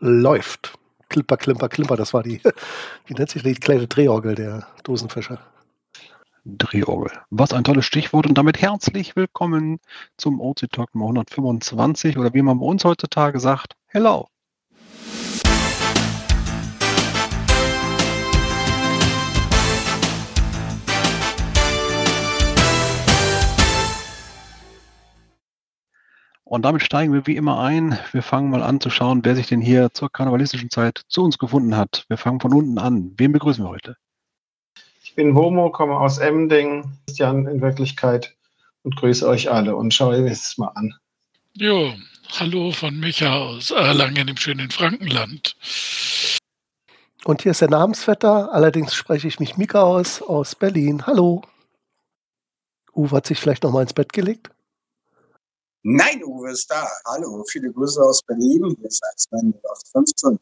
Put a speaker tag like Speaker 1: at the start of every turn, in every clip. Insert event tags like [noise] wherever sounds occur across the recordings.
Speaker 1: läuft. Klimper, klimper, klimper, das war die, [laughs] wie nennt sich die kleine Drehorgel der Dosenfischer.
Speaker 2: Drehorgel. Was ein tolles Stichwort und damit herzlich willkommen zum OC Talk Nummer 125 oder wie man bei uns heutzutage sagt, hello. Und damit steigen wir wie immer ein. Wir fangen mal an zu schauen, wer sich denn hier zur karnevalistischen Zeit zu uns gefunden hat. Wir fangen von unten an. Wen begrüßen wir heute?
Speaker 3: Ich bin Homo, komme aus Emding, Christian in Wirklichkeit und grüße euch alle und schaue mir das mal an.
Speaker 4: Jo, hallo von Micha aus Erlangen im schönen Frankenland.
Speaker 1: Und hier ist der Namensvetter, allerdings spreche ich mich Mika aus, aus Berlin. Hallo. Uwe hat sich vielleicht noch mal ins Bett gelegt?
Speaker 5: Nein, Uwe ist da. Hallo, viele Grüße aus Berlin. Hier ist Eismann 15.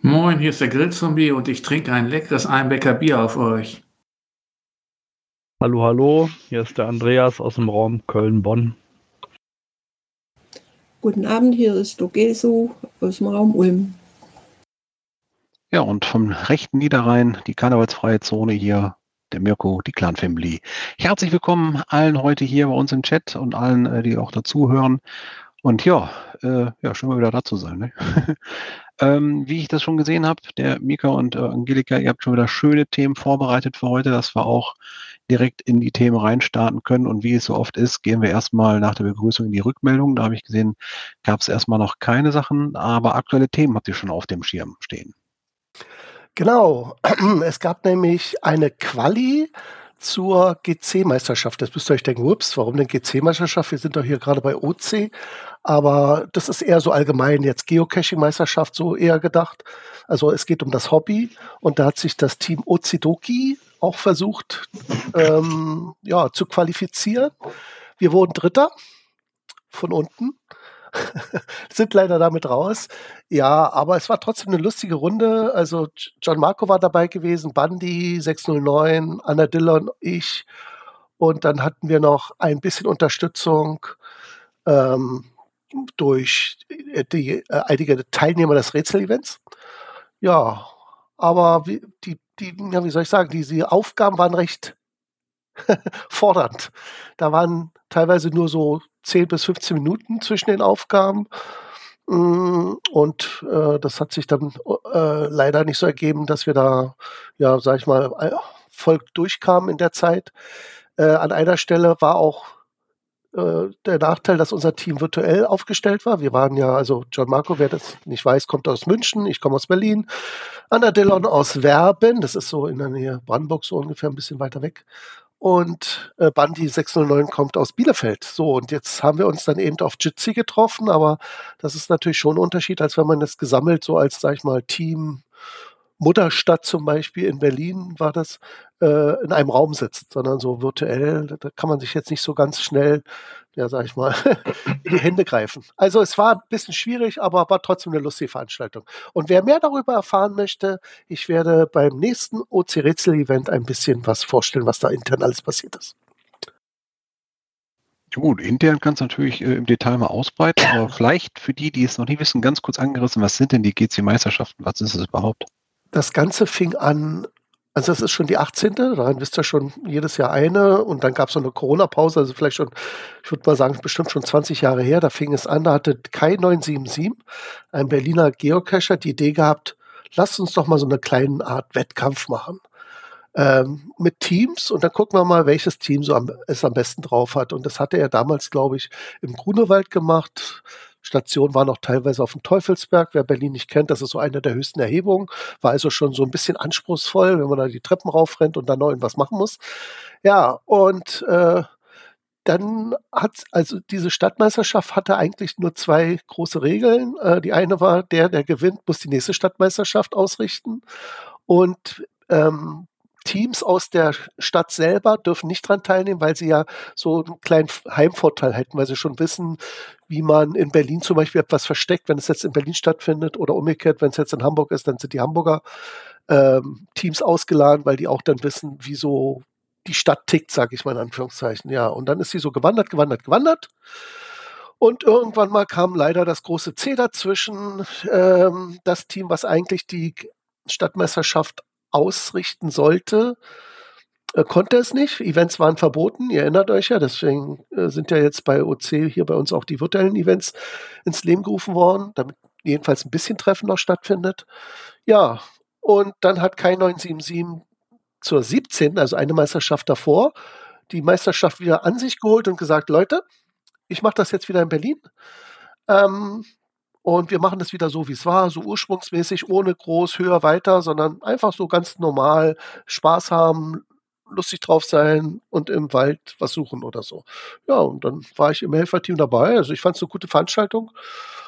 Speaker 6: Moin, hier ist der Grillzombie und ich trinke ein leckeres Einbecker Bier auf euch.
Speaker 7: Hallo, hallo, hier ist der Andreas aus dem Raum Köln-Bonn.
Speaker 8: Guten Abend, hier ist Dogeso aus dem Raum Ulm.
Speaker 2: Ja, und vom rechten Niederrhein, die karnevalsfreie Zone hier, der Mirko, die Clan Family. Herzlich willkommen allen heute hier bei uns im Chat und allen, äh, die auch dazuhören. Und ja, äh, ja, schön mal wieder da zu sein. Ne? [laughs] ähm, wie ich das schon gesehen habe, der Mika und äh, Angelika, ihr habt schon wieder schöne Themen vorbereitet für heute, dass wir auch direkt in die Themen reinstarten können. Und wie es so oft ist, gehen wir erstmal nach der Begrüßung in die Rückmeldung. Da habe ich gesehen, gab es erstmal noch keine Sachen, aber aktuelle Themen habt ihr schon auf dem Schirm stehen.
Speaker 1: Genau, [clears throat] es gab nämlich eine Quali zur GC-Meisterschaft. Jetzt müsst ihr euch denken, ups, warum denn GC-Meisterschaft? Wir sind doch hier gerade bei OC. Aber das ist eher so allgemein jetzt Geocaching-Meisterschaft so eher gedacht. Also es geht um das Hobby und da hat sich das Team Ozidoki auch versucht ähm, ja, zu qualifizieren. Wir wurden Dritter von unten. [laughs] sind leider damit raus. Ja, aber es war trotzdem eine lustige Runde. Also John Marco war dabei gewesen, Bundy 609, Anna Dillon, ich. Und dann hatten wir noch ein bisschen Unterstützung ähm, durch die, äh, einige Teilnehmer des Rätsel-Events. Ja, aber wie, die, die, ja, wie soll ich sagen, diese Aufgaben waren recht [laughs] fordernd. Da waren teilweise nur so 10 bis 15 Minuten zwischen den Aufgaben. Mm, und äh, das hat sich dann äh, leider nicht so ergeben, dass wir da, ja, sag ich mal, äh, voll durchkamen in der Zeit. Äh, an einer Stelle war auch äh, der Nachteil, dass unser Team virtuell aufgestellt war. Wir waren ja, also John Marco, wer das nicht weiß, kommt aus München, ich komme aus Berlin. Anna Dillon aus Werben, das ist so in der Nähe Brandenburg, so ungefähr ein bisschen weiter weg und äh, Bandi 609 kommt aus Bielefeld. So, und jetzt haben wir uns dann eben auf Jitsi getroffen, aber das ist natürlich schon ein Unterschied, als wenn man das gesammelt so als, sag ich mal, Team Mutterstadt zum Beispiel in Berlin war das, äh, in einem Raum sitzt, sondern so virtuell, da kann man sich jetzt nicht so ganz schnell, ja, sag ich mal, [laughs] in die Hände greifen. Also es war ein bisschen schwierig, aber war trotzdem eine lustige Veranstaltung. Und wer mehr darüber erfahren möchte, ich werde beim nächsten OC Rätsel Event ein bisschen was vorstellen, was da intern alles passiert ist.
Speaker 2: Gut, intern kannst du natürlich äh, im Detail mal ausbreiten, aber [laughs] vielleicht für die, die es noch nie wissen, ganz kurz angerissen, was sind denn die GC-Meisterschaften, was ist es überhaupt?
Speaker 1: das Ganze fing an, also das ist schon die 18. Daran wisst ihr schon jedes Jahr eine. Und dann gab es so eine Corona-Pause, also vielleicht schon, ich würde mal sagen, bestimmt schon 20 Jahre her. Da fing es an, da hatte Kai 977, ein Berliner Geocacher, die Idee gehabt, lasst uns doch mal so eine kleine Art Wettkampf machen. Ähm, mit Teams und dann gucken wir mal, welches Team so am, es am besten drauf hat. Und das hatte er damals, glaube ich, im Grunewald gemacht Station war noch teilweise auf dem Teufelsberg. Wer Berlin nicht kennt, das ist so eine der höchsten Erhebungen. War also schon so ein bisschen anspruchsvoll, wenn man da die Treppen raufrennt und dann noch irgendwas machen muss. Ja, und äh, dann hat also diese Stadtmeisterschaft hatte eigentlich nur zwei große Regeln. Äh, die eine war, der, der gewinnt, muss die nächste Stadtmeisterschaft ausrichten. Und ähm, Teams aus der Stadt selber dürfen nicht dran teilnehmen, weil sie ja so einen kleinen Heimvorteil hätten, weil sie schon wissen, wie man in Berlin zum Beispiel etwas versteckt, wenn es jetzt in Berlin stattfindet oder umgekehrt, wenn es jetzt in Hamburg ist, dann sind die Hamburger ähm, Teams ausgeladen, weil die auch dann wissen, wie so die Stadt tickt, sage ich mal in Anführungszeichen. Ja, und dann ist sie so gewandert, gewandert, gewandert. Und irgendwann mal kam leider das große C dazwischen. Ähm, das Team, was eigentlich die Stadtmeisterschaft ausrichten sollte, äh, konnte es nicht. Events waren verboten, ihr erinnert euch ja, deswegen äh, sind ja jetzt bei OC hier bei uns auch die virtuellen Events ins Leben gerufen worden, damit jedenfalls ein bisschen Treffen noch stattfindet. Ja, und dann hat Kai 977 zur 17., also eine Meisterschaft davor, die Meisterschaft wieder an sich geholt und gesagt, Leute, ich mache das jetzt wieder in Berlin. Ähm, und wir machen das wieder so, wie es war, so ursprungsmäßig, ohne groß, höher, weiter, sondern einfach so ganz normal Spaß haben, lustig drauf sein und im Wald was suchen oder so. Ja, und dann war ich im Helferteam dabei. Also ich fand es eine gute Veranstaltung,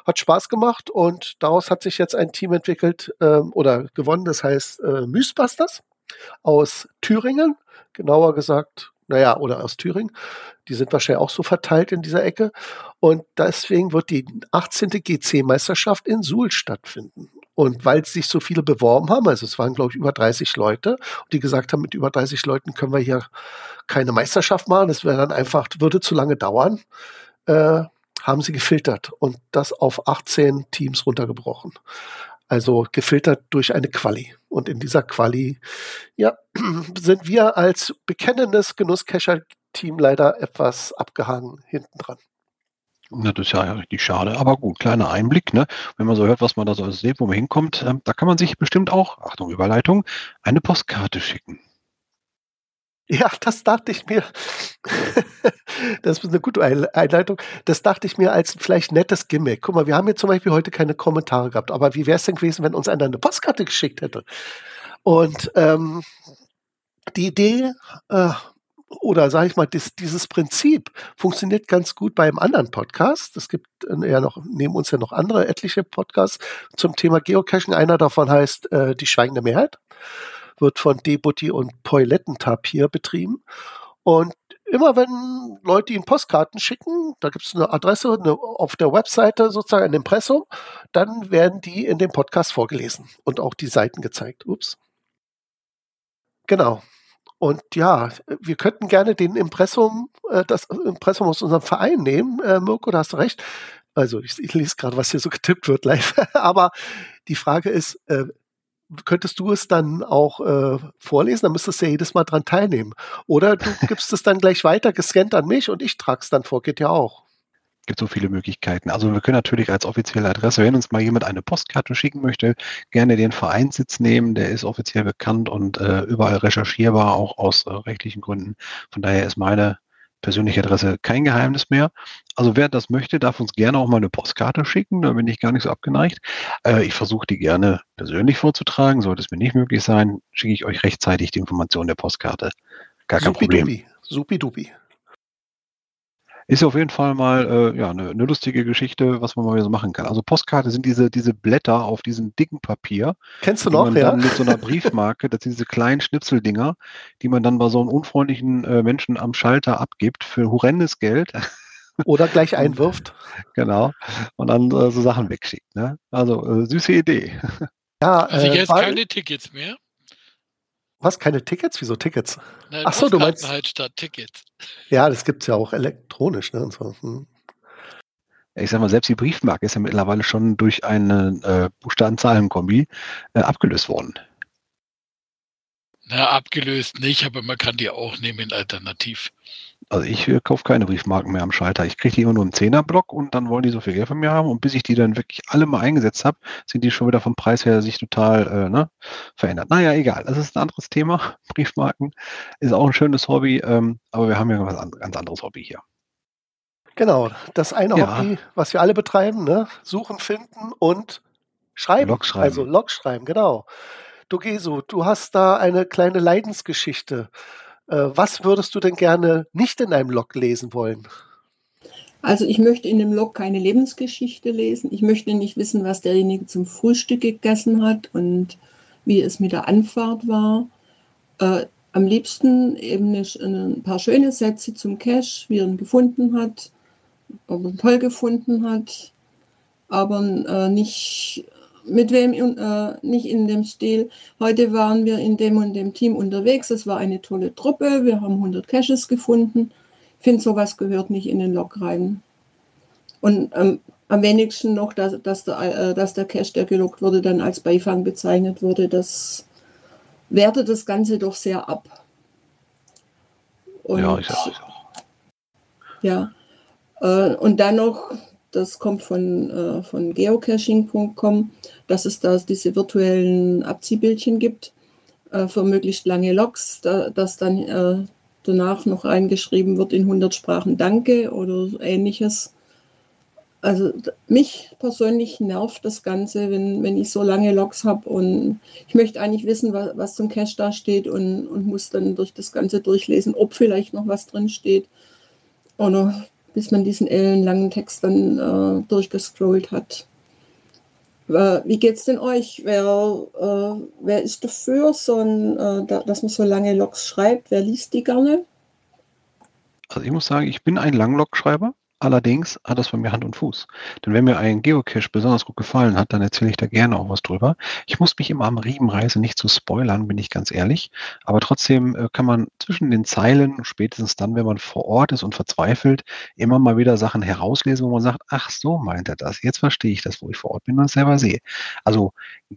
Speaker 1: hat Spaß gemacht und daraus hat sich jetzt ein Team entwickelt ähm, oder gewonnen, das heißt äh, Mythbusters aus Thüringen, genauer gesagt naja, oder aus Thüringen. Die sind wahrscheinlich auch so verteilt in dieser Ecke. Und deswegen wird die 18. GC-Meisterschaft in Suhl stattfinden. Und weil sich so viele beworben haben, also es waren, glaube ich, über 30 Leute, die gesagt haben, mit über 30 Leuten können wir hier keine Meisterschaft machen, das wäre dann einfach, würde zu lange dauern, äh, haben sie gefiltert und das auf 18 Teams runtergebrochen. Also gefiltert durch eine Quali. Und in dieser Quali, ja, [clears throat] sind wir als bekennendes Genusscacher-Team leider etwas abgehangen hinten dran.
Speaker 2: Ja, das ist ja richtig schade. Aber gut, kleiner Einblick, ne? Wenn man so hört, was man da so sieht, wo man hinkommt, äh, da kann man sich bestimmt auch, Achtung, Überleitung, eine Postkarte schicken.
Speaker 1: Ja, das dachte ich mir. das ist eine gute Einleitung. Das dachte ich mir als vielleicht nettes Gimmick. Guck mal, wir haben jetzt zum Beispiel heute keine Kommentare gehabt, aber wie wäre es denn gewesen, wenn uns einer eine Postkarte geschickt hätte? Und ähm, die Idee, äh, oder sage ich mal, das, dieses Prinzip funktioniert ganz gut bei einem anderen Podcast. Es gibt äh, ja noch, neben uns ja noch andere etliche Podcasts zum Thema Geocaching. Einer davon heißt äh, Die Schweigende Mehrheit wird von Debutti und Poilettentapir betrieben. Und immer wenn Leute ihnen Postkarten schicken, da gibt es eine Adresse eine, auf der Webseite, sozusagen ein Impressum, dann werden die in dem Podcast vorgelesen und auch die Seiten gezeigt. Ups. Genau. Und ja, wir könnten gerne den Impressum, äh, das Impressum aus unserem Verein nehmen. Äh, Mirko, da hast du recht. Also ich, ich lese gerade, was hier so getippt wird live. [laughs] Aber die Frage ist, äh, könntest du es dann auch äh, vorlesen, dann müsstest du ja jedes Mal dran teilnehmen. Oder du [laughs] gibst es dann gleich weiter gescannt an mich und ich trage es dann vor, geht ja auch.
Speaker 2: Gibt so viele Möglichkeiten. Also wir können natürlich als offizielle Adresse, wenn uns mal jemand eine Postkarte schicken möchte, gerne den Vereinssitz nehmen. Der ist offiziell bekannt und äh, überall recherchierbar, auch aus äh, rechtlichen Gründen. Von daher ist meine persönliche Adresse kein Geheimnis mehr. Also wer das möchte, darf uns gerne auch mal eine Postkarte schicken. Da bin ich gar nicht so abgeneigt. Äh, ich versuche die gerne persönlich vorzutragen. Sollte es mir nicht möglich sein, schicke ich euch rechtzeitig die Information der Postkarte. Gar kein Problem.
Speaker 1: Supi-dupi.
Speaker 2: Ist auf jeden Fall mal äh, ja, eine, eine lustige Geschichte, was man mal so machen kann. Also Postkarte sind diese, diese Blätter auf diesem dicken Papier.
Speaker 1: Kennst du noch, man ja?
Speaker 2: Dann mit so einer [laughs] Briefmarke, das sind diese kleinen Schnipseldinger, die man dann bei so einem unfreundlichen äh, Menschen am Schalter abgibt für horrendes Geld. [laughs]
Speaker 1: Oder gleich einwirft.
Speaker 2: genau. Und dann äh, so Sachen wegschickt. Ne? Also äh, süße Idee. [laughs]
Speaker 4: Ja, also jetzt keine Tickets mehr.
Speaker 1: Was? Keine Tickets? Wieso Tickets?
Speaker 4: Nein, Ach so, du meinst halt statt Tickets.
Speaker 1: Ja, das gibt es ja auch elektronisch. Ne? So. Hm.
Speaker 2: Ich sag mal, selbst die Briefmarke ist ja mittlerweile schon durch eine äh, Buchstaben-Zahlen-Kombi äh, abgelöst worden.
Speaker 4: Na, abgelöst nicht, aber man kann die auch nehmen alternativ.
Speaker 2: Also ich äh, kaufe keine Briefmarken mehr am Schalter. Ich kriege die immer nur im Zehnerblock und dann wollen die so viel Geld von mir haben. Und bis ich die dann wirklich alle mal eingesetzt habe, sind die schon wieder vom Preis her sich total äh, ne, verändert. Naja, egal. Das ist ein anderes Thema. [laughs] Briefmarken ist auch ein schönes Hobby, ähm, aber wir haben ja ein ganz anderes Hobby hier.
Speaker 1: Genau, das eine ja. Hobby, was wir alle betreiben, ne? Suchen, finden und schreiben.
Speaker 2: Log schreiben.
Speaker 1: Also Log schreiben, genau. Du Gesu, du hast da eine kleine Leidensgeschichte. Äh, was würdest du denn gerne nicht in einem Log lesen wollen?
Speaker 8: Also ich möchte in dem Log keine Lebensgeschichte lesen. Ich möchte nicht wissen, was derjenige zum Frühstück gegessen hat und wie es mit der Anfahrt war. Äh, am liebsten eben ein paar schöne Sätze zum Cache, wie er ihn gefunden hat, ob er ihn toll gefunden hat, aber äh, nicht mit wem äh, nicht in dem Stil. Heute waren wir in dem und dem Team unterwegs. Es war eine tolle Truppe. Wir haben 100 Caches gefunden. Ich finde, sowas gehört nicht in den Log rein. Und ähm, am wenigsten noch, dass, dass, der, äh, dass der Cache, der gelockt wurde, dann als Beifang bezeichnet wurde. Das wertet das Ganze doch sehr ab. Und, ja, ich auch. Ja. Äh, und dann noch, das kommt von, äh, von geocaching.com, dass es da diese virtuellen Abziehbildchen gibt äh, für möglichst lange Logs, da, dass dann äh, danach noch reingeschrieben wird in 100 Sprachen Danke oder ähnliches. Also mich persönlich nervt das Ganze, wenn, wenn ich so lange Logs habe und ich möchte eigentlich wissen, was, was zum Cache da steht und, und muss dann durch das Ganze durchlesen, ob vielleicht noch was drin steht. Oder bis man diesen ellenlangen Text dann äh, durchgescrollt hat. Äh, wie es denn euch? Wer, äh, wer ist dafür, so ein, äh, da, dass man so lange Logs schreibt? Wer liest die gerne?
Speaker 2: Also ich muss sagen, ich bin ein Langlog-Schreiber. Allerdings hat das bei mir Hand und Fuß. Denn wenn mir ein Geocache besonders gut gefallen hat, dann erzähle ich da gerne auch was drüber. Ich muss mich immer am Riemen reißen, nicht zu spoilern, bin ich ganz ehrlich. Aber trotzdem äh, kann man zwischen den Zeilen, spätestens dann, wenn man vor Ort ist und verzweifelt, immer mal wieder Sachen herauslesen, wo man sagt, ach so meint er das. Jetzt verstehe ich das, wo ich vor Ort bin und selber sehe. Also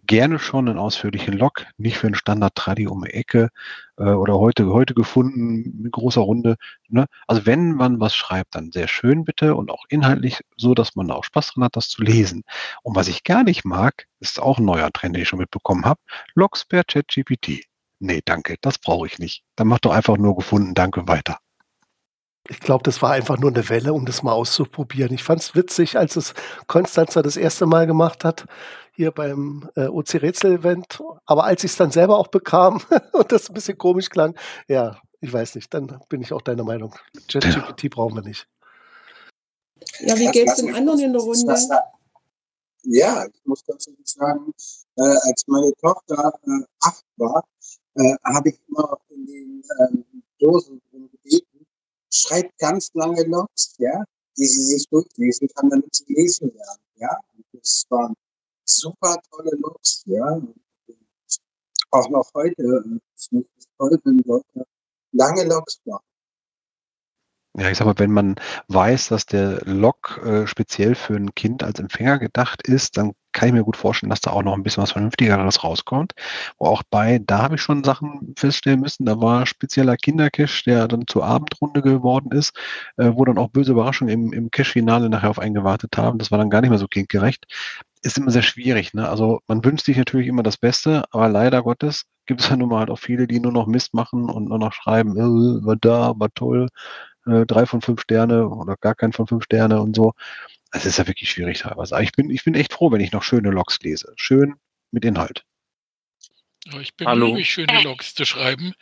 Speaker 2: gerne schon einen ausführlichen Log, nicht für einen Standard-Tradi um die Ecke, äh, oder heute, heute gefunden mit großer Runde. Ne? Also wenn man was schreibt, dann sehr schön bitte und auch inhaltlich so, dass man auch Spaß dran hat, das zu lesen. Und was ich gar nicht mag, ist auch ein neuer Trend, den ich schon mitbekommen habe, Logs per ChatGPT. Nee, danke, das brauche ich nicht. Dann mach doch einfach nur gefunden, danke, weiter.
Speaker 1: Ich glaube, das war einfach nur eine Welle, um das mal auszuprobieren. Ich fand es witzig, als es Konstanzer das erste Mal gemacht hat hier beim äh, OC-Rätsel-Event. Aber als ich es dann selber auch bekam [laughs] und das ein bisschen komisch klang, ja, ich weiß nicht, dann bin ich auch deiner Meinung. ChatGPT ja. brauchen wir nicht.
Speaker 8: Ja, wie geht es den anderen in der Runde?
Speaker 5: Ja, ich muss ganz ehrlich sagen, äh, als meine Tochter äh, acht war, äh, habe ich immer in den ähm, Dosen gebeten, schreibt ganz lange Logs, ja, die sie sich durchlesen kann, damit sie lesen lernen. Ja, und das waren super tolle Looks, ja. Auch noch heute toll, wenn Leute lange Loks machen.
Speaker 2: Ja, ich sag mal, wenn man weiß, dass der Log äh, speziell für ein Kind als Empfänger gedacht ist, dann kann ich mir gut vorstellen, dass da auch noch ein bisschen was Vernünftigeres rauskommt. Wo auch bei, da habe ich schon Sachen feststellen müssen, da war spezieller Kindercache, der dann zur Abendrunde geworden ist, äh, wo dann auch böse Überraschungen im, im Cache-Finale nachher auf einen gewartet haben. Das war dann gar nicht mehr so kindgerecht ist immer sehr schwierig. Ne? Also man wünscht sich natürlich immer das Beste, aber leider Gottes gibt es [laughs] ja nun mal halt auch viele, die nur noch Mist machen und nur noch schreiben, äh, war da, war toll, äh, drei von fünf Sterne oder gar kein von fünf Sterne und so. Es ist ja wirklich schwierig teilweise. Aber ich bin, ich bin echt froh, wenn ich noch schöne Logs lese. Schön mit Inhalt.
Speaker 4: Ich bemühe mich, schöne Logs zu schreiben.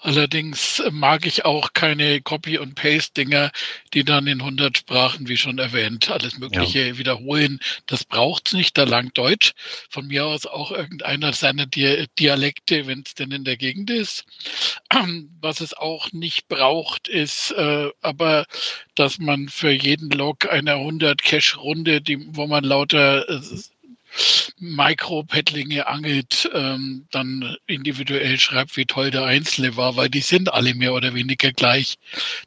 Speaker 4: Allerdings mag ich auch keine Copy- und Paste-Dinger, die dann in 100 Sprachen, wie schon erwähnt, alles Mögliche ja. wiederholen. Das braucht's nicht, da langt Deutsch. Von mir aus auch irgendeiner seiner Dialekte, wenn es denn in der Gegend ist. [clears throat] Was es auch nicht braucht, ist äh, aber, dass man für jeden Log eine 100 Cache-Runde, wo man lauter äh, Mikropaddlinge angelt, ähm, dann individuell schreibt, wie toll der Einzelne war, weil die sind alle mehr oder weniger gleich.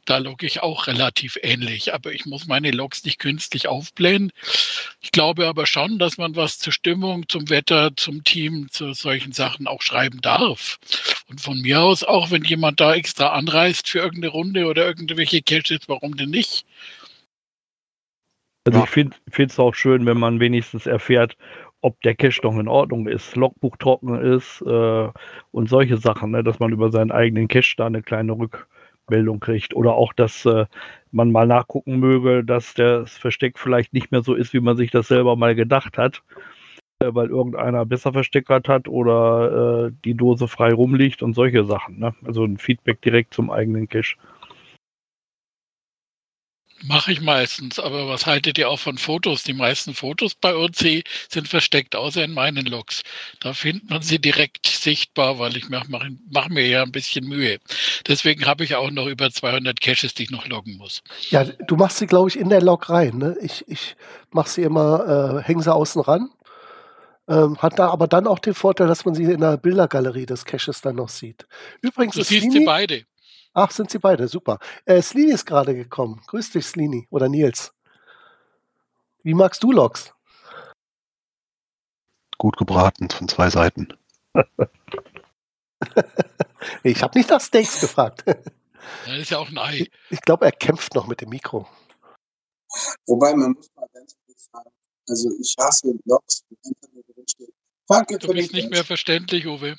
Speaker 4: Da logge ich auch relativ ähnlich, aber ich muss meine Logs nicht künstlich aufblähen. Ich glaube aber schon, dass man was zur Stimmung, zum Wetter, zum Team, zu solchen Sachen auch schreiben darf. Und von mir aus auch, wenn jemand da extra anreist für irgendeine Runde oder irgendwelche Caches, warum denn nicht?
Speaker 7: Also ja. ich finde es auch schön, wenn man wenigstens erfährt, ob der Cache noch in Ordnung ist, Logbuch trocken ist äh, und solche Sachen, ne, dass man über seinen eigenen Cache da eine kleine Rückmeldung kriegt. Oder auch, dass äh, man mal nachgucken möge, dass das Versteck vielleicht nicht mehr so ist, wie man sich das selber mal gedacht hat, äh, weil irgendeiner besser versteckert hat oder äh, die Dose frei rumliegt und solche Sachen. Ne? Also ein Feedback direkt zum eigenen Cache.
Speaker 4: Mache ich meistens, aber was haltet ihr auch von Fotos? Die meisten Fotos bei OC sind versteckt, außer in meinen Logs. Da findet man sie direkt sichtbar, weil ich mache mach, mach mir ja ein bisschen Mühe. Deswegen habe ich auch noch über 200 Caches, die ich noch loggen muss.
Speaker 1: Ja, du machst sie, glaube ich, in der Log rein. Ne? Ich, ich mache sie immer, äh, hänge sie außen ran. Ähm, hat da aber dann auch den Vorteil, dass man sie in der Bildergalerie des Caches dann noch sieht. Übrigens,
Speaker 4: du siehst sie beide.
Speaker 1: Ach, sind Sie beide, super. Äh, Slini ist gerade gekommen. Grüß dich, Slini. Oder Nils. Wie magst du Loks?
Speaker 2: Gut gebraten von zwei Seiten. [laughs]
Speaker 1: ich habe nicht nach Steaks gefragt.
Speaker 4: Das ist ja auch ein Ei.
Speaker 1: Ich glaube, er kämpft noch mit dem Mikro.
Speaker 5: Wobei, man muss mal ganz kurz sagen, also ich hasse Blogs, wo einfach nur drin steht. Danke
Speaker 4: du bist nicht mehr verständlich, Uwe.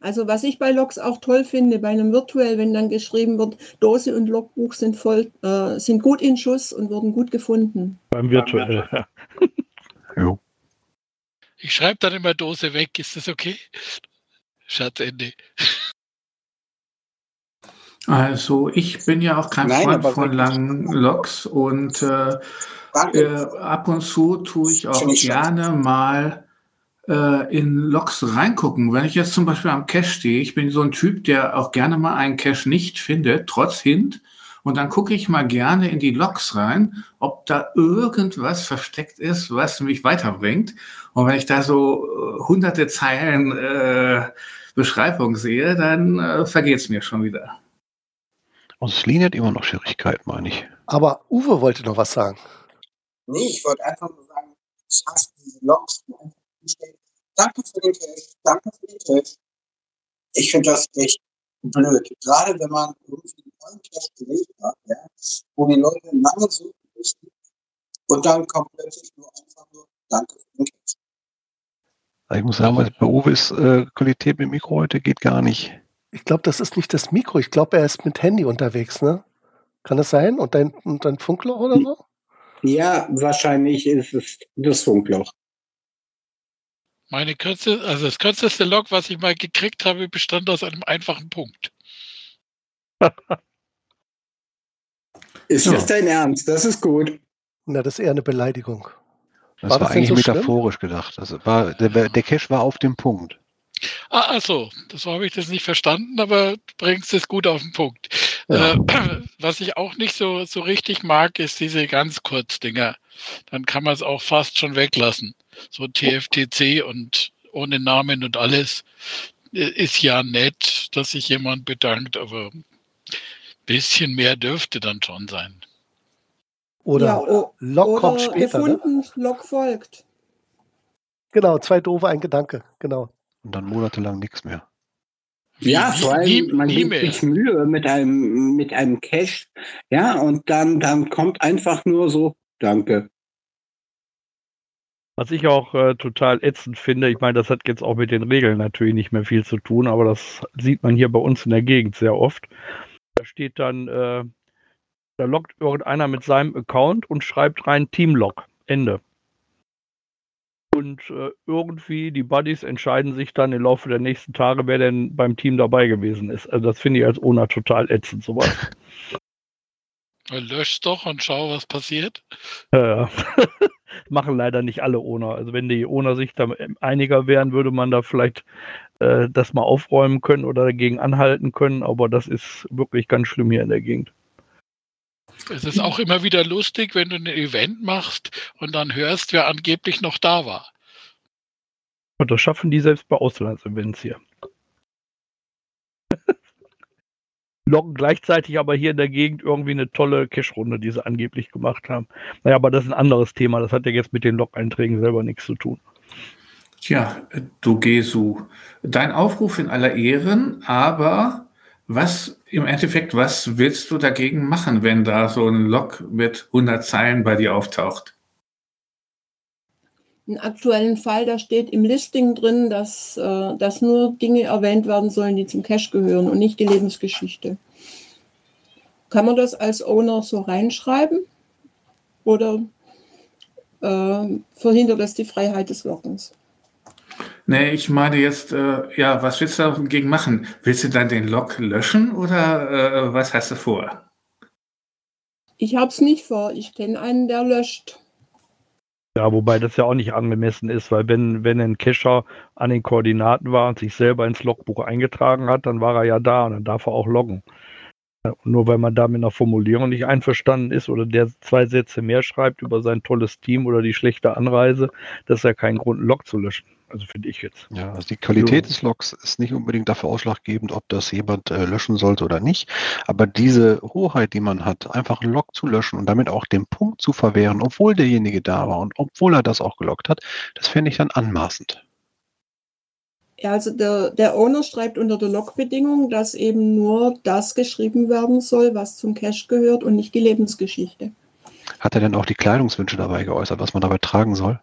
Speaker 8: Also was ich bei Logs auch toll finde, bei einem Virtuell, wenn dann geschrieben wird, Dose und Logbuch sind voll, äh, sind gut in Schuss und wurden gut gefunden.
Speaker 7: Beim Virtuell, ja.
Speaker 2: jo.
Speaker 4: Ich schreibe dann immer Dose weg, ist das okay? Schatzende.
Speaker 6: Also ich bin ja auch kein
Speaker 5: Nein,
Speaker 6: Freund von langen Logs und äh, äh, ab und zu tue ich auch gerne mal äh, in Logs reingucken. Wenn ich jetzt zum Beispiel am Cache stehe, ich bin so ein Typ, der auch gerne mal einen Cache nicht findet, trotz Hint. Und dann gucke ich mal gerne in die Logs rein, ob da irgendwas versteckt ist, was mich weiterbringt. Und wenn ich da so äh, hunderte Zeilen äh, Beschreibung sehe, dann äh, vergeht es mir schon wieder.
Speaker 2: Und Celine hat immer noch Schwierigkeiten, meine ich.
Speaker 1: Aber Uwe wollte noch was sagen.
Speaker 5: Nee, ich wollte einfach nur sagen, ich hasse diese Logs, wo einfach steht, danke für den Cash, danke für den Cash. Ich finde das echt blöd. Gerade wenn man irgendwie einen Cash gelegt hat, ja, wo die Leute lange suchen müssen und dann kommt plötzlich nur einfach nur danke für den Cash.
Speaker 2: Also ich muss sagen, bei Uwe ist äh, Qualität mit Mikro heute geht gar nicht.
Speaker 1: Ich glaube, das ist nicht das Mikro. Ich glaube, er ist mit Handy unterwegs, ne? Kann das sein? Und dein, und dein Funkloch oder so?
Speaker 5: Ja, wahrscheinlich ist es das Funkloch.
Speaker 4: Meine kürze, also das kürzeste Log, was ich mal gekriegt habe, bestand aus einem einfachen Punkt. [laughs]
Speaker 5: Ist
Speaker 6: Ja.
Speaker 5: das dein Ernst? Das ist gut.
Speaker 1: Na, das ist eher eine Beleidigung.
Speaker 2: Das
Speaker 1: War
Speaker 2: war,
Speaker 1: das
Speaker 2: eigentlich
Speaker 1: so schlimm?
Speaker 2: metaphorisch gedacht. Also war, der, der Cache war auf dem Punkt.
Speaker 4: Ah, ach so, das habe ich das nicht verstanden, aber du bringst es gut auf den Punkt.
Speaker 2: Ja.
Speaker 4: Äh, [clears throat] was ich auch nicht so, so richtig mag, ist diese ganz Kurzdinger. Dann kann man es auch fast schon weglassen. So TFTC und ohne Namen und alles äh, ist ja nett, dass sich jemand bedankt, aber ein bisschen mehr dürfte dann schon sein.
Speaker 1: Oder
Speaker 8: ja, o-
Speaker 1: Log kommt später. Ne?
Speaker 8: gefunden, Log folgt.
Speaker 1: Genau, zwei doofe, ein Gedanke. Genau.
Speaker 2: Und dann monatelang nichts mehr.
Speaker 5: Ja, vor allem, man gibt sich Mühe mit einem, mit einem Cache, ja, und dann, dann kommt einfach nur so, danke.
Speaker 7: Was ich auch äh, total ätzend finde, ich meine, das hat jetzt auch mit den Regeln natürlich nicht mehr viel zu tun, aber das sieht man hier bei uns in der Gegend sehr oft. Da steht dann, äh, da loggt irgendeiner mit seinem Account und schreibt rein Teamlog. Ende. Und äh, irgendwie die Buddies entscheiden sich dann im Laufe der nächsten Tage, wer denn beim Team dabei gewesen ist. Also das finde ich als ONA total ätzend, sowas. [laughs]
Speaker 4: Lösch's doch und schau, was passiert.
Speaker 7: Äh, [laughs] machen leider nicht alle ONA. Also wenn die ONA sich da einiger wären, würde man da vielleicht äh, das mal aufräumen können oder dagegen anhalten können. Aber das ist wirklich ganz schlimm hier in der Gegend.
Speaker 4: Es ist auch immer wieder lustig, wenn du ein Event machst und dann hörst, wer angeblich noch da war.
Speaker 7: Und das schaffen die selbst bei Auslandsevents hier. Loggen gleichzeitig aber hier in der Gegend irgendwie eine tolle Cash-Runde, die sie angeblich gemacht haben. Naja, aber das ist ein anderes Thema. Das hat ja jetzt mit den Log-Einträgen selber nichts zu tun.
Speaker 6: Tja, du Gesu, dein Aufruf in aller Ehren, aber was im Endeffekt, was willst du dagegen machen, wenn da so ein Log mit 100 Zeilen bei dir auftaucht?
Speaker 8: Einen aktuellen Fall, da steht im Listing drin, dass, äh, dass nur Dinge erwähnt werden sollen, die zum Cache gehören und nicht die Lebensgeschichte. Kann man das als Owner so reinschreiben? Oder äh, verhindert das die Freiheit des Loggens?
Speaker 6: Nee, ich meine jetzt, äh, ja, was willst du dagegen machen? Willst du dann den Log löschen oder äh, was hast du vor?
Speaker 8: Ich habe es nicht vor. Ich kenne einen, der löscht.
Speaker 7: Ja, wobei das ja auch nicht angemessen ist, weil wenn, wenn ein Cacher an den Koordinaten war und sich selber ins Logbuch eingetragen hat, dann war er ja da und dann darf er auch loggen. Nur weil man da mit einer Formulierung nicht einverstanden ist oder der zwei Sätze mehr schreibt über sein tolles Team oder die schlechte Anreise, das ist ja kein Grund, einen Log zu löschen. Also finde ich jetzt.
Speaker 2: Ja, also die Qualität des Logs ist nicht unbedingt dafür ausschlaggebend, ob das jemand äh, löschen sollte oder nicht. Aber diese Hoheit, die man hat, einfach einen Log zu löschen und damit auch den Punkt zu verwehren, obwohl derjenige da war und obwohl er das auch gelockt hat, das fände ich dann anmaßend.
Speaker 8: Ja, also der, der Owner schreibt unter der Logbedingung, dass eben nur das geschrieben werden soll, was zum Cache gehört und nicht die Lebensgeschichte.
Speaker 2: Hat er denn auch die Kleidungswünsche dabei geäußert, was man dabei tragen soll?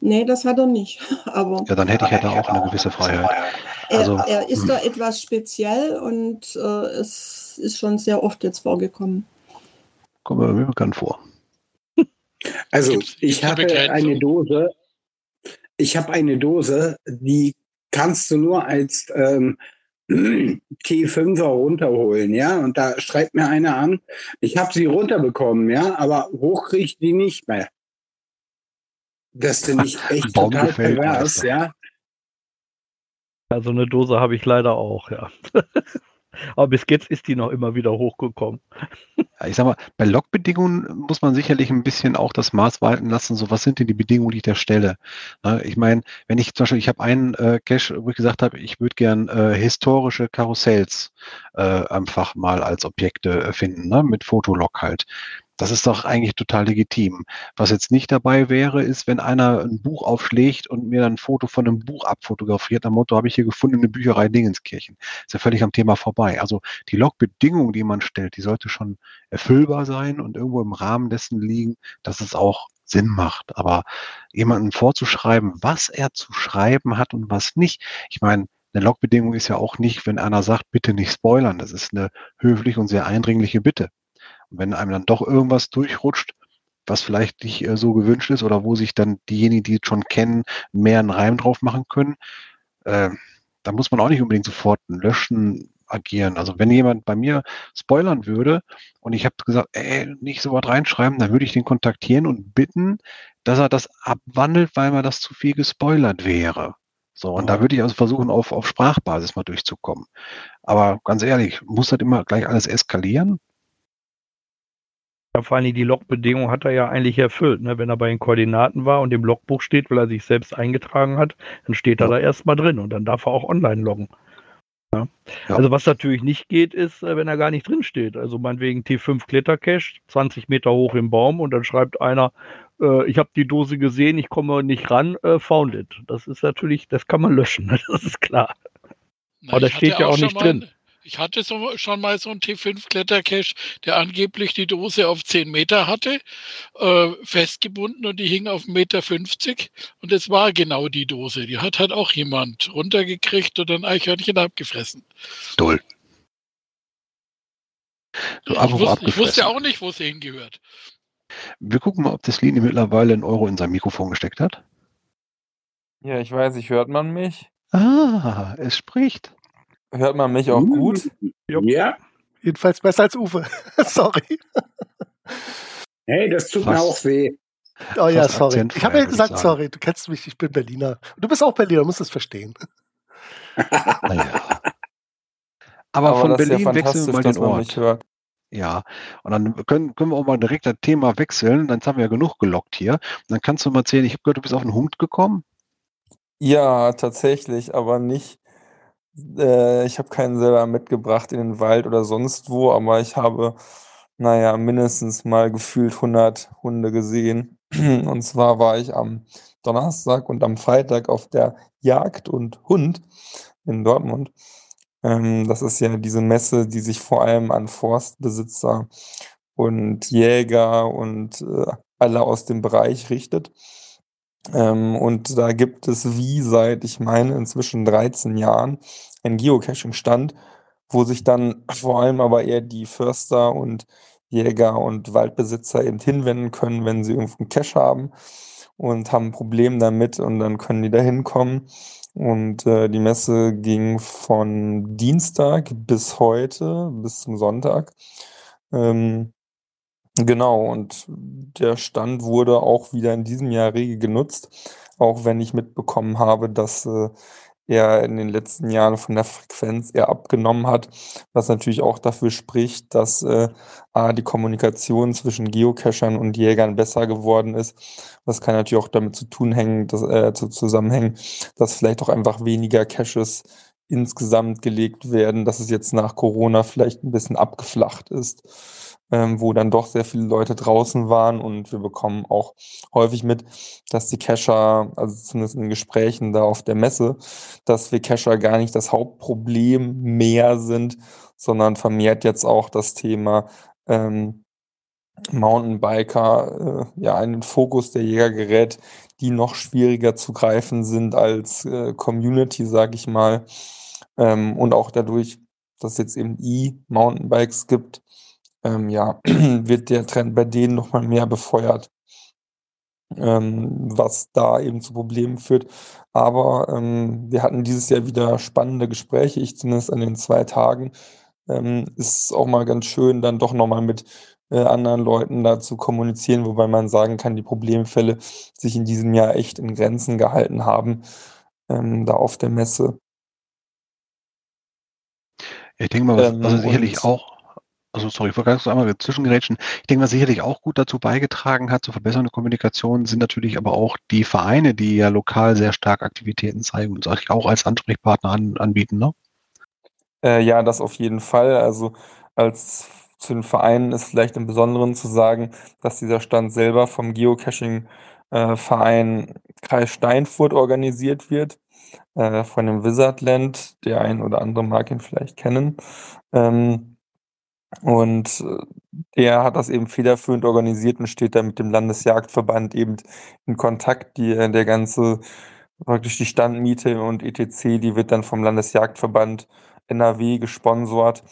Speaker 8: Nee, das hat er nicht. [laughs] Aber
Speaker 2: ja, dann hätte ich ja da auch eine gewisse Freiheit.
Speaker 8: Also, er, er ist hm. da etwas speziell und äh, es ist schon sehr oft jetzt vorgekommen.
Speaker 2: Kommt mir bekannt vor.
Speaker 5: Also, ich habe eine Dose. Ich habe eine Dose, die kannst du nur als ähm, [clears throat] T5er runterholen, ja. Und da schreibt mir einer an, ich habe sie runterbekommen, ja, aber hoch kriege ich die nicht mehr. Das finde ich [laughs] echt total pervers, ja.
Speaker 7: Also eine Dose habe ich leider auch, ja. [laughs] Aber bis jetzt ist die noch immer wieder hochgekommen.
Speaker 2: Ja, ich sag mal, bei Logbedingungen muss man sicherlich ein bisschen auch das Maß walten lassen. So, was sind denn die Bedingungen, die ich da stelle? ich meine, wenn ich zum Beispiel, ich habe einen äh, Cache, wo ich gesagt habe, ich würde gern äh, historische Karussells äh, einfach mal als Objekte äh, finden, ne? mit Fotolog halt. Das ist doch eigentlich total legitim. Was jetzt nicht dabei wäre, ist, wenn einer ein Buch aufschlägt und mir dann ein Foto von einem Buch abfotografiert, am Motto, habe ich hier gefunden, eine Bücherei Dingenskirchen. Ist ja völlig am Thema vorbei. Also die Logbedingung, die man stellt, die sollte schon erfüllbar sein und irgendwo im Rahmen dessen liegen, dass es auch Sinn macht. Aber jemanden vorzuschreiben, was er zu schreiben hat und was nicht. Ich meine, eine Logbedingung ist ja auch nicht, wenn einer sagt, bitte nicht spoilern. Das ist eine höfliche und sehr eindringliche Bitte. Und wenn einem dann doch irgendwas durchrutscht, was vielleicht nicht äh, so gewünscht ist oder wo sich dann diejenigen, die es schon kennen, mehr einen Reim drauf machen können, äh, da muss man auch nicht unbedingt sofort löschen, agieren. Also wenn jemand bei mir spoilern würde und ich habe gesagt, ey, nicht so was reinschreiben, dann würde ich den kontaktieren und bitten, dass er das abwandelt, weil mir das zu viel gespoilert wäre. So, und da würde ich also versuchen, auf, auf Sprachbasis mal durchzukommen. Aber ganz ehrlich, muss das immer gleich alles eskalieren?
Speaker 7: Ja, vor allem die Logbedingung hat er ja eigentlich erfüllt. Ne? Wenn er bei den Koordinaten war und im Logbuch steht, weil er sich selbst eingetragen hat, dann steht er da erstmal drin und dann darf er auch online loggen. Ja. Ja. Also was natürlich nicht geht, ist, äh, wenn er gar nicht drin steht. Also meinetwegen T5 Klettercache, 20 Meter hoch im Baum und dann schreibt einer, äh, ich habe die Dose gesehen, ich komme nicht ran, äh, found it. Das ist natürlich, das kann man löschen, ne? [laughs] das ist klar. Na, Aber das steht ja auch nicht drin.
Speaker 4: Ich hatte so, schon mal so einen T5-Klettercache, der angeblich die Dose auf 10 Meter hatte, äh, festgebunden und die hing auf 1,50 Meter. Und es war genau die Dose. Die hat halt auch jemand runtergekriegt und ein Eichhörnchen abgefressen.
Speaker 2: Toll.
Speaker 4: So, ich, wusste, ich wusste auch nicht, wo es hingehört.
Speaker 2: Wir gucken mal, ob das Lini mittlerweile einen Euro in sein Mikrofon gesteckt hat.
Speaker 9: Ja, ich weiß nicht, hört man mich?
Speaker 2: Ah, es spricht.
Speaker 9: Hört man mich auch gut?
Speaker 1: Ja. Jedenfalls besser als Uwe. [laughs] Sorry.
Speaker 5: Hey, das tut Fast. mir auch weh.
Speaker 1: Oh ja, sorry. Ich habe ja gesagt, sagen. sorry, du kennst mich, ich bin Berliner. Du bist auch Berliner, du musst es verstehen. [laughs]
Speaker 2: naja. Aber, Aber von Berlin ja wechseln wir mal den Ort. Ja, und dann können, können wir auch mal direkt das Thema wechseln. Dann haben wir ja genug gelockt hier. Und dann kannst du mal erzählen, ich habe gehört, du bist auf den Hund gekommen.
Speaker 9: Ja, tatsächlich, aber nicht äh, ich habe keinen selber mitgebracht in den Wald oder sonst wo, aber ich habe, naja, mindestens mal gefühlt 100 Hunde gesehen. [clears throat] Und zwar war ich am Donnerstag und am Freitag auf der Jagd und Hund in Dortmund. Ähm, das ist ja diese Messe, die sich vor allem an Forstbesitzer und Jäger und äh, alle aus dem Bereich richtet. Ähm, und da gibt es wie seit, ich meine, inzwischen 13 Jahren ein Geocaching-Stand, wo sich dann [clears throat] vor allem aber eher die Förster und Jäger und Waldbesitzer eben hinwenden können, wenn sie irgendwo einen Cache haben und haben ein Problem damit und dann können die da hinkommen. Und äh, die Messe ging von Dienstag bis heute, bis zum Sonntag. Ähm, Genau, und der Stand wurde auch wieder in diesem Jahr rege genutzt, auch wenn ich mitbekommen habe, dass äh, eher in den letzten Jahren von der Frequenz eher abgenommen hat, was natürlich auch dafür spricht, dass äh, A, die Kommunikation zwischen Geocachern und Jägern besser geworden ist. Das kann natürlich auch damit zu tun hängen, dass, äh, zu, zusammenhängen, dass vielleicht auch einfach weniger Caches insgesamt gelegt werden, dass es jetzt nach Corona vielleicht ein bisschen abgeflacht ist ähm, wo dann doch sehr viele Leute draußen waren und wir bekommen auch häufig mit, dass die Cacher, also zumindest in Gesprächen da auf der Messe, dass wir Cacher gar nicht das Hauptproblem mehr sind, sondern vermehrt jetzt auch das Thema ähm, Mountainbiker äh, ja in den Fokus der Jäger gerät, die noch schwieriger zu greifen sind als äh, Community, sag ich mal. Ähm, und auch dadurch, dass es jetzt eben E-Mountainbikes gibt, ähm, ja, [clears throat] wird der Trend bei denen nochmal mehr befeuert, ähm, was da eben zu Problemen führt. Aber ähm, wir hatten dieses Jahr wieder spannende Gespräche, ich zumindest an den zwei Tagen. Ähm, ist auch mal ganz schön, dann doch nochmal mit äh, anderen Leuten da zu kommunizieren, wobei man sagen kann, die Problemfälle sich in diesem Jahr echt in Grenzen gehalten haben, ähm, da auf der Messe.
Speaker 2: Ich denke mal, was, was ähm, sicherlich auch also sorry, ich wollte ganz einmal zwischengerätschen. Ich denke, was sicherlich auch gut dazu beigetragen hat, zur Verbesserung der Kommunikation, sind natürlich aber auch die Vereine, die ja lokal sehr stark Aktivitäten zeigen und sich auch als Ansprechpartner an, anbieten, ne?
Speaker 9: Äh, ja, das auf jeden Fall. Also als zu den Vereinen ist vielleicht im Besonderen zu sagen, dass dieser Stand selber vom Geocaching-Verein äh, Kreis Steinfurt organisiert wird, äh, von dem Wizardland. Der ein oder andere mag ihn vielleicht kennen. Ähm, und äh, er hat das eben federführend organisiert und steht da mit dem Landesjagdverband eben in Kontakt. Die, äh, der ganze, praktisch die Standmiete und etc., die wird dann vom Landesjagdverband NRW gesponsort,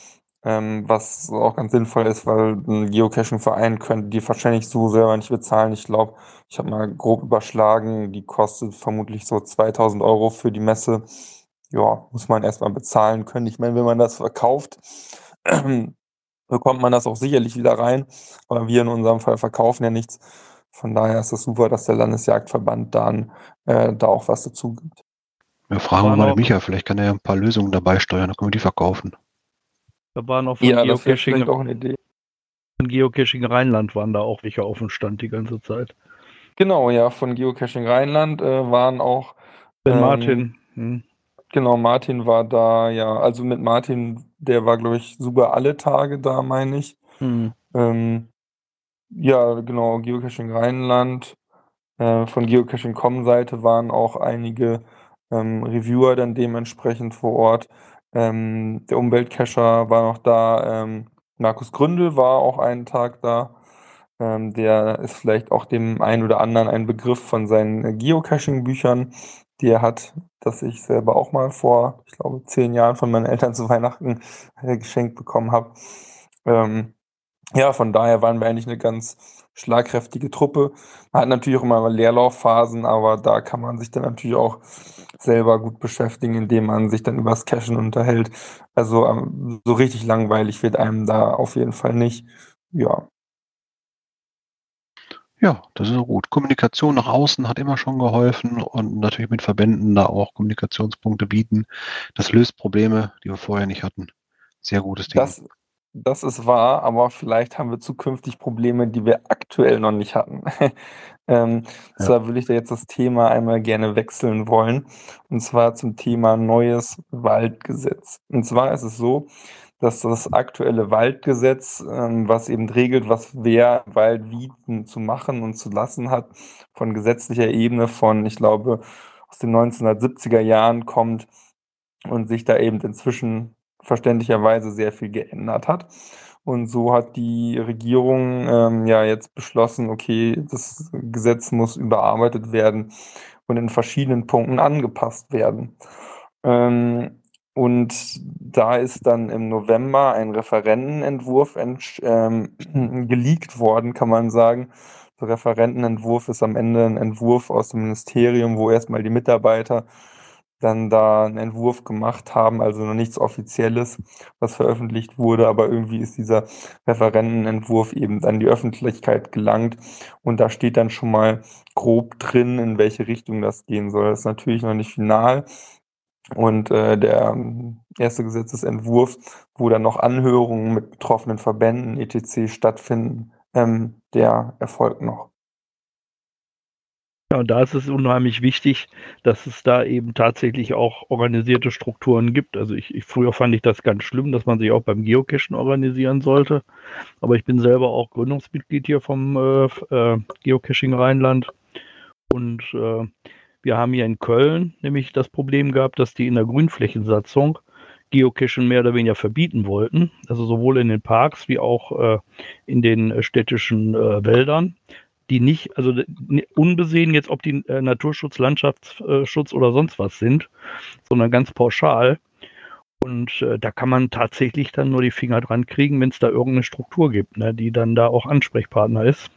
Speaker 9: ähm, was auch ganz sinnvoll ist, weil ein Geocaching-Verein könnte die wahrscheinlich so selber nicht bezahlen. Ich glaube, ich habe mal grob überschlagen, die kostet vermutlich so 2000 Euro für die Messe. Ja, muss man erstmal bezahlen können. Ich meine, wenn man das verkauft, bekommt man das auch sicherlich wieder rein. Aber wir in unserem Fall verkaufen ja nichts. Von daher ist es super, dass der Landesjagdverband dann äh, da auch was dazu gibt.
Speaker 2: Wir fragen wir mal Micha, vielleicht kann er ja ein paar Lösungen dabei steuern, dann können wir die verkaufen.
Speaker 7: Da waren auch von ja, Geocaching auch eine Idee. Von Geocaching Rheinland waren da auch welche auf dem Stand die ganze Zeit.
Speaker 9: Genau, ja, von Geocaching Rheinland äh, waren auch.
Speaker 7: Ben ähm, Martin. Hm.
Speaker 9: Genau, Martin war da, ja. Also mit Martin, der war, glaube ich, sogar alle Tage da, meine ich. Mhm. Ähm, ja, genau, Geocaching Rheinland. Äh, von Geocaching.com-Seite waren auch einige ähm, Reviewer dann dementsprechend vor Ort. Ähm, der Umweltcacher war noch da. Ähm, Markus Gründel war auch einen Tag da. Ähm, der ist vielleicht auch dem einen oder anderen ein Begriff von seinen Geocaching-Büchern die er hat, das ich selber auch mal vor, ich glaube, zehn Jahren von meinen Eltern [laughs] zu Weihnachten geschenkt bekommen habe. Ähm, ja, von daher waren wir eigentlich eine ganz schlagkräftige Truppe. Man hat natürlich auch immer mal Leerlaufphasen, aber da kann man sich dann natürlich auch selber gut beschäftigen, indem man sich dann übers Cashen unterhält. Also ähm, so richtig langweilig wird einem da auf jeden Fall nicht. Ja,
Speaker 2: ja, das ist gut. Kommunikation nach außen hat immer schon geholfen und natürlich mit Verbänden da auch Kommunikationspunkte bieten. Das löst Probleme, die wir vorher nicht hatten. Sehr gutes Ding.
Speaker 9: Das, das ist wahr, aber vielleicht haben wir zukünftig Probleme, die wir aktuell noch nicht hatten. [laughs] ähm, ja. Zwar würde ich da jetzt das Thema einmal gerne wechseln wollen, und zwar zum Thema neues Waldgesetz. Und zwar ist es so, dass das aktuelle Waldgesetz, ähm, was eben regelt, was wer Wald wie zu machen und zu lassen hat, von gesetzlicher Ebene von, ich glaube, aus den 1970er Jahren kommt und sich da eben inzwischen verständlicherweise sehr viel geändert hat. Und so hat die Regierung ähm, ja jetzt beschlossen, okay, das Gesetz muss überarbeitet werden und in verschiedenen Punkten angepasst werden. Ähm, und da ist dann im November ein Referentenentwurf ähm, [clears throat] geleakt worden, kann man sagen. Der Referentenentwurf ist am Ende ein Entwurf aus dem Ministerium, wo erstmal die Mitarbeiter dann da einen Entwurf gemacht haben, also noch nichts Offizielles, was veröffentlicht wurde, aber irgendwie ist dieser Referentenentwurf eben an die Öffentlichkeit gelangt und da steht dann schon mal grob drin, in welche Richtung das gehen soll. Das ist natürlich noch nicht final, Und äh, der ähm, erste Gesetzesentwurf, wo dann noch Anhörungen mit betroffenen Verbänden etc. stattfinden, ähm, der erfolgt noch.
Speaker 7: Ja, und da ist es unheimlich wichtig, dass es da eben tatsächlich auch organisierte Strukturen gibt. Also ich, ich früher fand ich das ganz schlimm, dass man sich auch beim Geocachen organisieren sollte. Aber ich bin selber auch Gründungsmitglied hier vom äh, äh, Geocaching Rheinland. Und äh, wir haben hier in Köln nämlich das Problem gehabt, dass die in der Grünflächensatzung Geocachen mehr oder weniger verbieten wollten. Also sowohl in den Parks wie auch äh, in den städtischen äh, Wäldern die nicht, also unbesehen jetzt, ob die äh, Naturschutz, Landschaftsschutz oder sonst was sind, sondern ganz pauschal. Und äh, da kann man tatsächlich dann nur die Finger dran kriegen, wenn es da irgendeine Struktur gibt, ne, die dann da auch Ansprechpartner ist.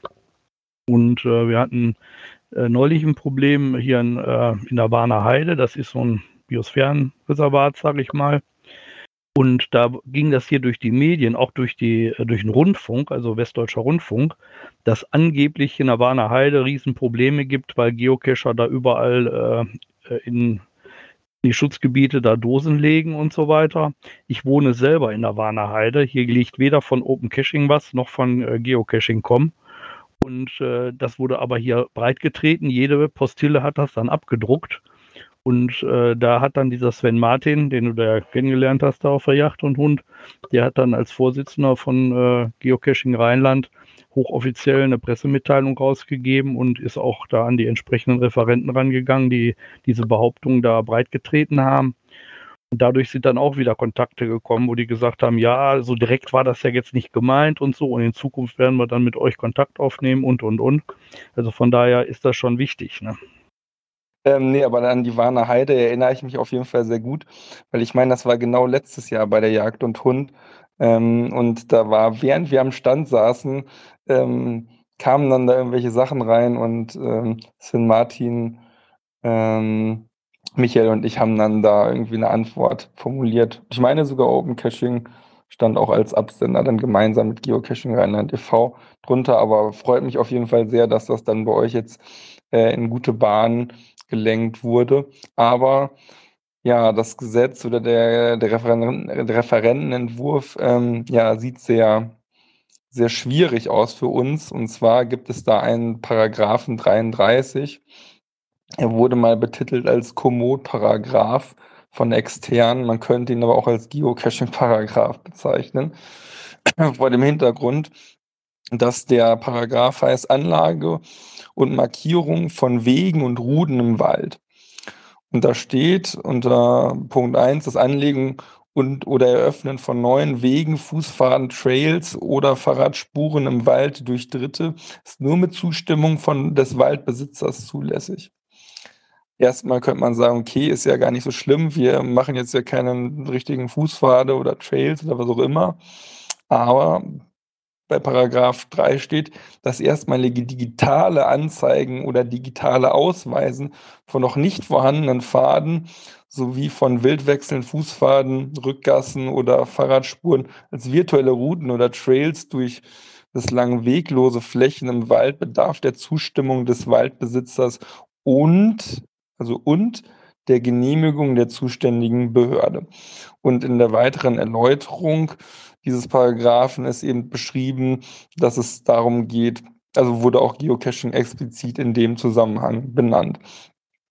Speaker 7: Und äh, wir hatten äh, neulich ein Problem hier in, äh, in der Warner Heide, das ist so ein Biosphärenreservat, sage ich mal. Und da ging das hier durch die Medien, auch durch, die, äh, durch den Rundfunk, also Westdeutscher Rundfunk, dass angeblich in der Warner Heide Riesenprobleme gibt, weil Geocacher da überall äh, in die Schutzgebiete da Dosen legen und so weiter. Ich wohne selber in der Warner Heide. Hier liegt weder von Open Caching was noch von äh, Geocaching.com. Und äh, das wurde aber hier breitgetreten. Jede Postille hat das dann abgedruckt. Und äh, da hat dann dieser Sven Martin, den du da kennengelernt hast, da auf der Yacht und Hund, der hat dann als Vorsitzender von äh, Geocaching Rheinland hochoffiziell eine Pressemitteilung rausgegeben und ist auch da an die entsprechenden Referenten rangegangen, die diese Behauptung da breitgetreten haben. Und dadurch sind dann auch wieder Kontakte gekommen, wo die gesagt haben, ja, so direkt war das ja jetzt nicht gemeint und so. Und in Zukunft werden wir dann mit euch Kontakt aufnehmen und, und, und. Also von daher ist das schon wichtig. Ne?
Speaker 9: Ähm, nee, aber an die Warner Heide erinnere ich mich auf jeden Fall sehr gut, weil ich meine, das war genau letztes Jahr bei der Jagd und Hund. Ähm, und da war, während wir am Stand saßen, ähm, kamen dann da irgendwelche Sachen rein und ähm, Sven Martin, ähm, Michael und ich haben dann da irgendwie eine Antwort formuliert. Ich meine sogar Open Caching stand auch als Absender dann gemeinsam mit Geocaching Rheinland e.V. drunter, aber freut mich auf jeden Fall sehr, dass das dann bei euch jetzt äh, in gute Bahn gelenkt wurde. Aber ja, das Gesetz oder der, der, Referen der Referentenentwurf ähm, ja, sieht sehr, sehr schwierig aus für uns. Und zwar gibt es da einen Paragraphen 33. Er wurde mal betitelt als Komoot-Paragraph von externen. Man könnte ihn aber auch als Geocaching-Paragraph bezeichnen. [clears throat] Vor dem Hintergrund, dass der Paragraph heißt Anlage und Markierung von Wegen und Routen im Wald. Und da steht unter Punkt 1 das Anlegen und oder Eröffnen von neuen Wegen, Fußfahrten, Trails oder Fahrradspuren im Wald durch Dritte ist nur mit Zustimmung von des Waldbesitzers zulässig. Erstmal könnte man sagen, okay, ist ja gar nicht so schlimm, wir machen jetzt ja keinen richtigen Fußpfade oder Trails oder was auch immer. Aber bei Paragraph 3 steht, dass erstmalige digitale Anzeigen oder digitale Ausweisen von noch nicht vorhandenen Pfaden sowie von Wildwechseln, Fußpfaden, Rückgassen oder Fahrradspuren als virtuelle Routen oder Trails durch bislang weglose Flächen im Wald bedarf der Zustimmung des Waldbesitzers und, also und der Genehmigung der zuständigen Behörde. Und in der weiteren Erläuterung dieses Paragraphen ist eben beschrieben, dass es darum geht, also wurde auch Geocaching explizit in dem Zusammenhang benannt.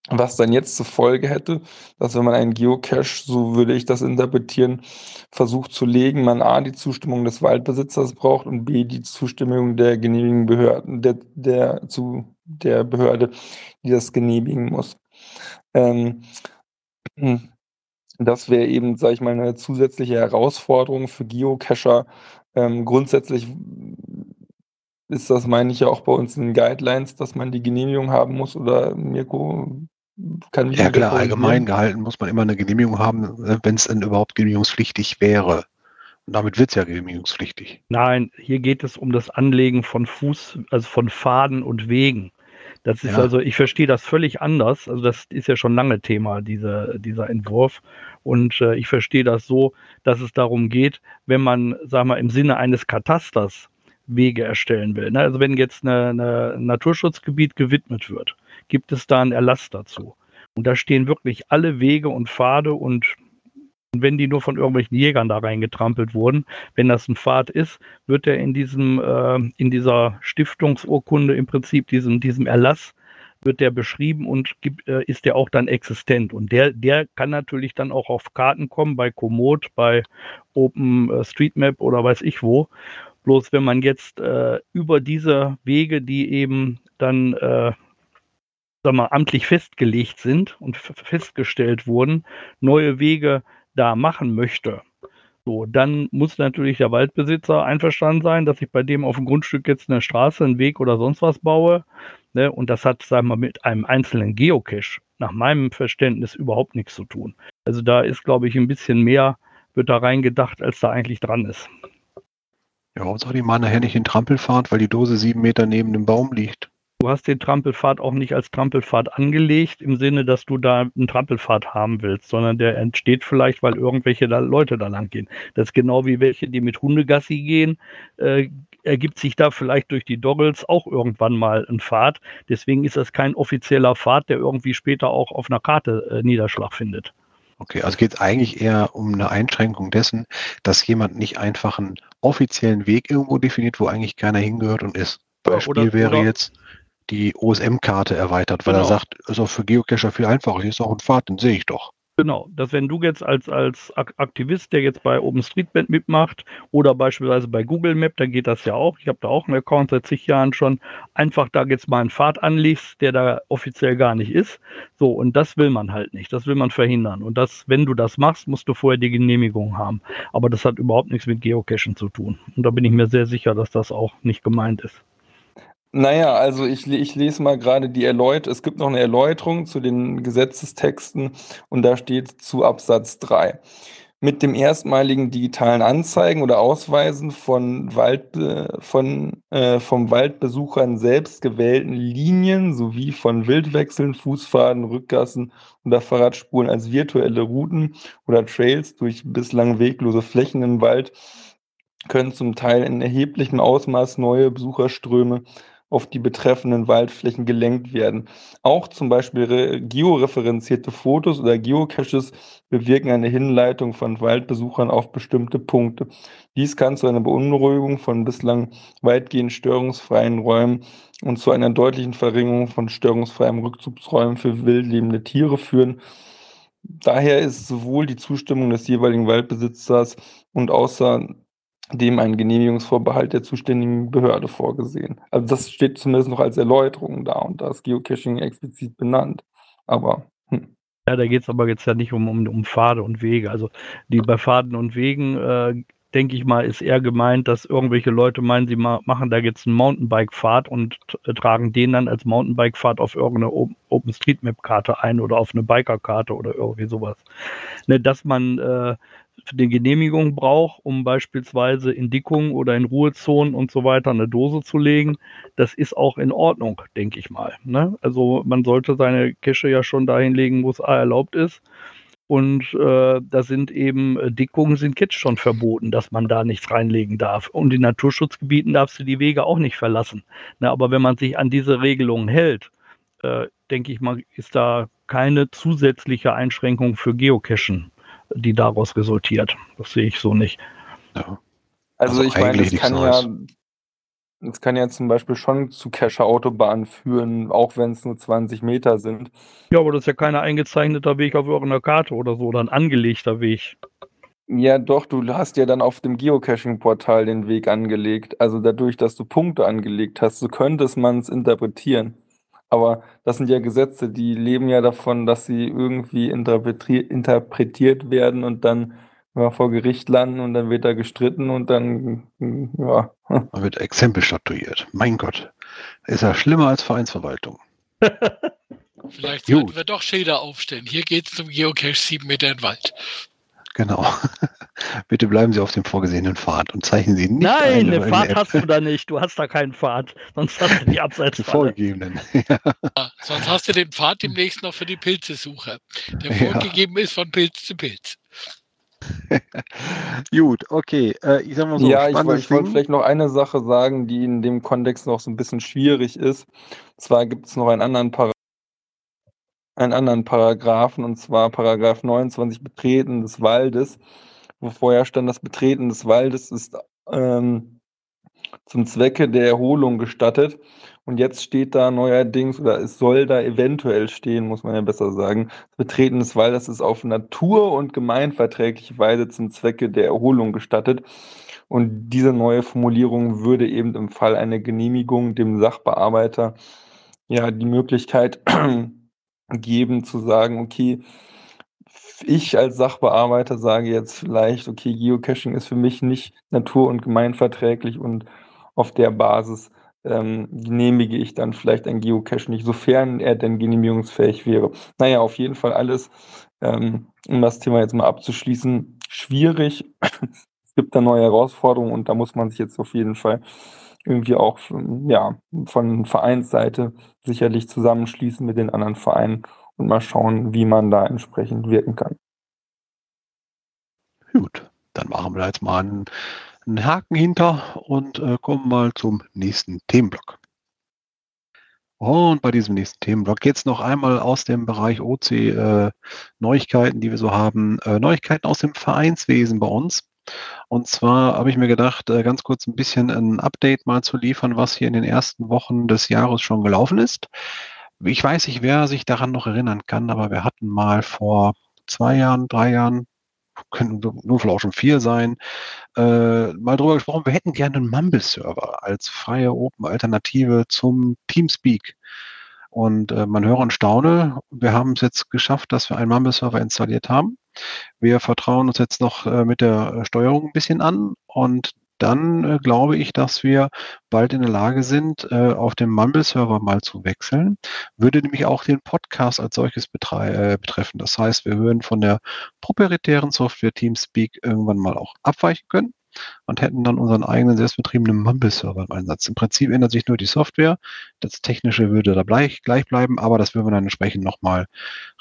Speaker 9: Was dann jetzt zur Folge hätte, dass wenn man einen Geocache, so würde ich das interpretieren, versucht zu legen, man A, die Zustimmung des Waldbesitzers braucht und B, die Zustimmung der genehmigen Behörden, der, der, zu der Behörde, die das genehmigen muss. Ähm, [clears throat] das wäre eben, sage ich mal, eine zusätzliche Herausforderung für Geocacher. Ähm, grundsätzlich ist das, meine ich, ja auch bei uns in den Guidelines, dass man die Genehmigung haben muss. Oder Mirko,
Speaker 2: kann mich Ja klar, allgemein gehalten muss man immer eine Genehmigung haben, äh, wenn es denn überhaupt genehmigungspflichtig wäre. Und damit wird es ja genehmigungspflichtig.
Speaker 7: Nein, hier geht es um das Anlegen von Fuß, also von Faden und Wegen. Das ist ja. also, ich verstehe das völlig anders. Also das ist ja schon lange Thema, diese, dieser Entwurf. Und äh, ich verstehe das so, dass es darum geht, wenn man, sagen wir, im Sinne eines Katasters Wege erstellen will. Ne? Also wenn jetzt ein Naturschutzgebiet gewidmet wird, gibt es da einen Erlass dazu. Und da stehen wirklich alle Wege und Pfade und wenn die nur von irgendwelchen Jägern da reingetrampelt wurden, wenn das ein Pfad ist, wird er in diesem, äh, in dieser Stiftungsurkunde im Prinzip diesem, diesem Erlass wird der beschrieben und gibt, äh, ist der auch dann existent. Und der, der kann natürlich dann auch auf Karten kommen, bei Komoot, bei OpenStreetMap oder weiß ich wo. Bloß wenn man jetzt äh, über diese Wege, die eben dann äh, sag mal, amtlich festgelegt sind und festgestellt wurden, neue Wege da machen möchte, so, dann muss natürlich der Waldbesitzer einverstanden sein, dass ich bei dem auf dem Grundstück jetzt eine Straße, einen Weg oder sonst was baue. Ne? Und das hat, sagen wir mal, mit einem einzelnen Geocache nach meinem Verständnis überhaupt nichts zu tun. Also da ist, glaube ich, ein bisschen mehr, wird da reingedacht, als da eigentlich dran ist.
Speaker 2: Ja, soll die mal nachher nicht in Trampelfahrt, weil die Dose sieben Meter neben dem Baum liegt?
Speaker 7: Du hast den Trampelpfad auch nicht als Trampelpfad angelegt, im Sinne, dass du da einen Trampelpfad haben willst, sondern der entsteht vielleicht, weil irgendwelche da Leute da lang gehen. Das ist genau wie welche, die mit Hundegassi gehen, äh, ergibt sich da vielleicht durch die Doggles auch irgendwann mal ein Pfad. Deswegen ist das kein offizieller Pfad, der irgendwie später auch auf einer Karte äh, Niederschlag findet.
Speaker 2: Okay, also geht es eigentlich eher um eine Einschränkung dessen, dass jemand nicht einfach einen offiziellen Weg irgendwo definiert, wo eigentlich keiner hingehört und ist. Beispiel oder, wäre oder, jetzt die OSM-Karte erweitert, weil genau. er sagt, ist auch für Geocacher viel einfacher, hier ist auch ein Pfad, den sehe ich doch.
Speaker 7: Genau, dass wenn du jetzt als, als Aktivist, der jetzt bei OpenStreetMap mitmacht oder beispielsweise bei Google Map, dann geht das ja auch. Ich habe da auch einen Account seit zig Jahren schon. Einfach da jetzt mal einen Pfad anlegst, der da offiziell gar nicht ist. So, und das will man halt nicht. Das will man verhindern. Und das, wenn du das machst, musst du vorher die Genehmigung haben. Aber das hat überhaupt nichts mit Geocachen zu tun. Und da bin ich mir sehr sicher, dass das auch nicht gemeint ist.
Speaker 9: Naja, also ich, ich lese mal gerade die Erläuterung. Es gibt noch eine Erläuterung zu den Gesetzestexten und da steht zu Absatz 3. Mit dem erstmaligen digitalen Anzeigen oder Ausweisen von, Wald, von äh, vom Waldbesuchern selbst gewählten Linien sowie von Wildwechseln, Fußfaden, Rückgassen oder Fahrradspuren als virtuelle Routen oder Trails durch bislang weglose Flächen im Wald können zum Teil in erheblichem Ausmaß neue Besucherströme auf die betreffenden Waldflächen gelenkt werden. Auch zum Beispiel georeferenzierte Fotos oder Geocaches bewirken eine Hinleitung von Waldbesuchern auf bestimmte Punkte. Dies kann zu einer Beunruhigung von bislang weitgehend störungsfreien Räumen und zu einer deutlichen Verringerung von störungsfreien Rückzugsräumen für wildlebende Tiere führen. Daher ist sowohl die Zustimmung des jeweiligen Waldbesitzers und außer dem ein Genehmigungsvorbehalt der zuständigen Behörde vorgesehen. Also das steht zumindest noch als Erläuterung da und da ist Geocaching explizit benannt. Aber hm.
Speaker 7: Ja, da geht es aber jetzt ja nicht um, um, um Pfade und Wege. Also die bei Pfaden und Wegen, äh, denke ich mal, ist eher gemeint, dass irgendwelche Leute meinen, sie ma machen da jetzt einen Mountainbike-Pfad und äh, tragen den dann als Mountainbike-Pfad auf irgendeine OpenStreetMap-Karte ein oder auf eine Biker-Karte oder irgendwie sowas. Ne, dass man äh, die Genehmigung braucht, um beispielsweise in Dickungen oder in Ruhezonen und so weiter eine Dose zu legen, das ist auch in Ordnung, denke ich mal. Ne? Also man sollte seine Cache ja schon dahin legen, wo es A erlaubt ist. Und äh, da sind eben äh, Dickungen sind jetzt schon verboten, dass man da nichts reinlegen darf. Und in Naturschutzgebieten darfst du die Wege auch nicht verlassen. Ne? Aber wenn man sich an diese Regelungen hält, äh, denke ich mal, ist da keine zusätzliche Einschränkung für Geocachen die daraus resultiert. Das sehe ich so nicht.
Speaker 9: Ja. Also, also, ich meine, es kann ja, es kann ja zum Beispiel schon zu Cacher-Autobahnen führen, auch wenn es nur 20 Meter sind.
Speaker 7: Ja, aber das ist ja kein eingezeichneter Weg auf irgendeiner Karte oder so, oder ein angelegter Weg.
Speaker 9: Ja, doch, du hast ja dann auf dem Geocaching-Portal den Weg angelegt. Also dadurch, dass du Punkte angelegt hast, so könnte man es interpretieren. Aber das sind ja Gesetze, die leben ja davon, dass sie irgendwie interpretiert werden und dann ja, vor Gericht landen und dann wird da gestritten und dann, ja. [laughs]
Speaker 2: Man wird Exempel statuiert. Mein Gott. Ist ja schlimmer als Vereinsverwaltung. [laughs]
Speaker 4: Vielleicht sollten wir doch Schilder aufstellen. Hier geht es zum Geocache sieben Meter in Wald.
Speaker 2: Genau. [laughs] Bitte bleiben Sie auf dem vorgesehenen Pfad und zeichnen Sie nicht.
Speaker 7: Nein, den Pfad hast du da nicht. Du hast da keinen Pfad. Sonst hast du die Abseits [laughs]
Speaker 2: vorgegebenen. [laughs]
Speaker 4: ja. Sonst hast du den Pfad demnächst noch für die Pilzesuche, der vorgegeben ja. ist von Pilz zu Pilz.
Speaker 2: Gut, okay. Äh,
Speaker 9: ich sag mal so, ja, ich, ich wollte vielleicht noch eine Sache sagen, die in dem Kontext noch so ein bisschen schwierig ist. Und zwar gibt es noch einen anderen Paragraph einen anderen Paragraphen, und zwar Paragraph 29 Betreten des Waldes, wo vorher stand, das Betreten des Waldes ist ähm, zum Zwecke der Erholung gestattet. Und jetzt steht da neuerdings, oder es soll da eventuell stehen, muss man ja besser sagen, Betreten des Waldes ist auf natur- und gemeinverträgliche Weise zum Zwecke der Erholung gestattet. Und diese neue Formulierung würde eben im Fall einer Genehmigung dem Sachbearbeiter ja die Möglichkeit geben zu sagen, okay, ich als Sachbearbeiter sage jetzt vielleicht, okay, Geocaching ist für mich nicht natur- und gemeinverträglich und auf der Basis ähm, genehmige ich dann vielleicht ein Geocache nicht, sofern er denn genehmigungsfähig wäre. Naja, auf jeden Fall alles, ähm, um das Thema jetzt mal abzuschließen, schwierig. es gibt da neue Herausforderungen und da muss man sich jetzt auf jeden Fall irgendwie auch ja, von Vereinsseite sicherlich zusammenschließen mit den anderen Vereinen und mal schauen, wie man da entsprechend wirken kann.
Speaker 2: Gut, dann machen wir jetzt mal einen, einen Haken hinter und äh, kommen mal zum nächsten Themenblock. Und bei diesem nächsten Themenblock es noch einmal aus dem Bereich OC äh, Neuigkeiten, die wir so haben. Äh, Neuigkeiten aus dem Vereinswesen bei uns. Und zwar habe ich mir gedacht, äh, ganz kurz ein bisschen ein Update mal zu liefern, was hier in den ersten Wochen des Jahres schon gelaufen ist. Ich weiß nicht, wer sich daran noch erinnern kann, aber wir hatten mal vor zwei Jahren, drei Jahren, können nur vielleicht auch schon vier sein, äh, mal drüber gesprochen, wir hätten gerne einen Mumble-Server als freie Open-Alternative zum Teamspeak. Und äh, man höre und staune, wir haben es jetzt geschafft, dass wir einen Mumble-Server installiert haben. Wir vertrauen uns jetzt noch äh, mit der Steuerung ein bisschen an und dann äh, glaube ich, dass wir bald in der Lage sind, äh, auf dem Mumble-Server mal zu wechseln. Würde nämlich auch den Podcast als solches äh, betreffen. Das heißt, wir würden von der proprietären Software Teamspeak irgendwann mal auch abweichen können und hätten dann unseren eigenen selbstbetriebenen Mumble-Server im Einsatz. Im Prinzip ändert sich nur die Software. Das Technische würde da gleich, gleich bleiben, aber das würden wir dann entsprechend nochmal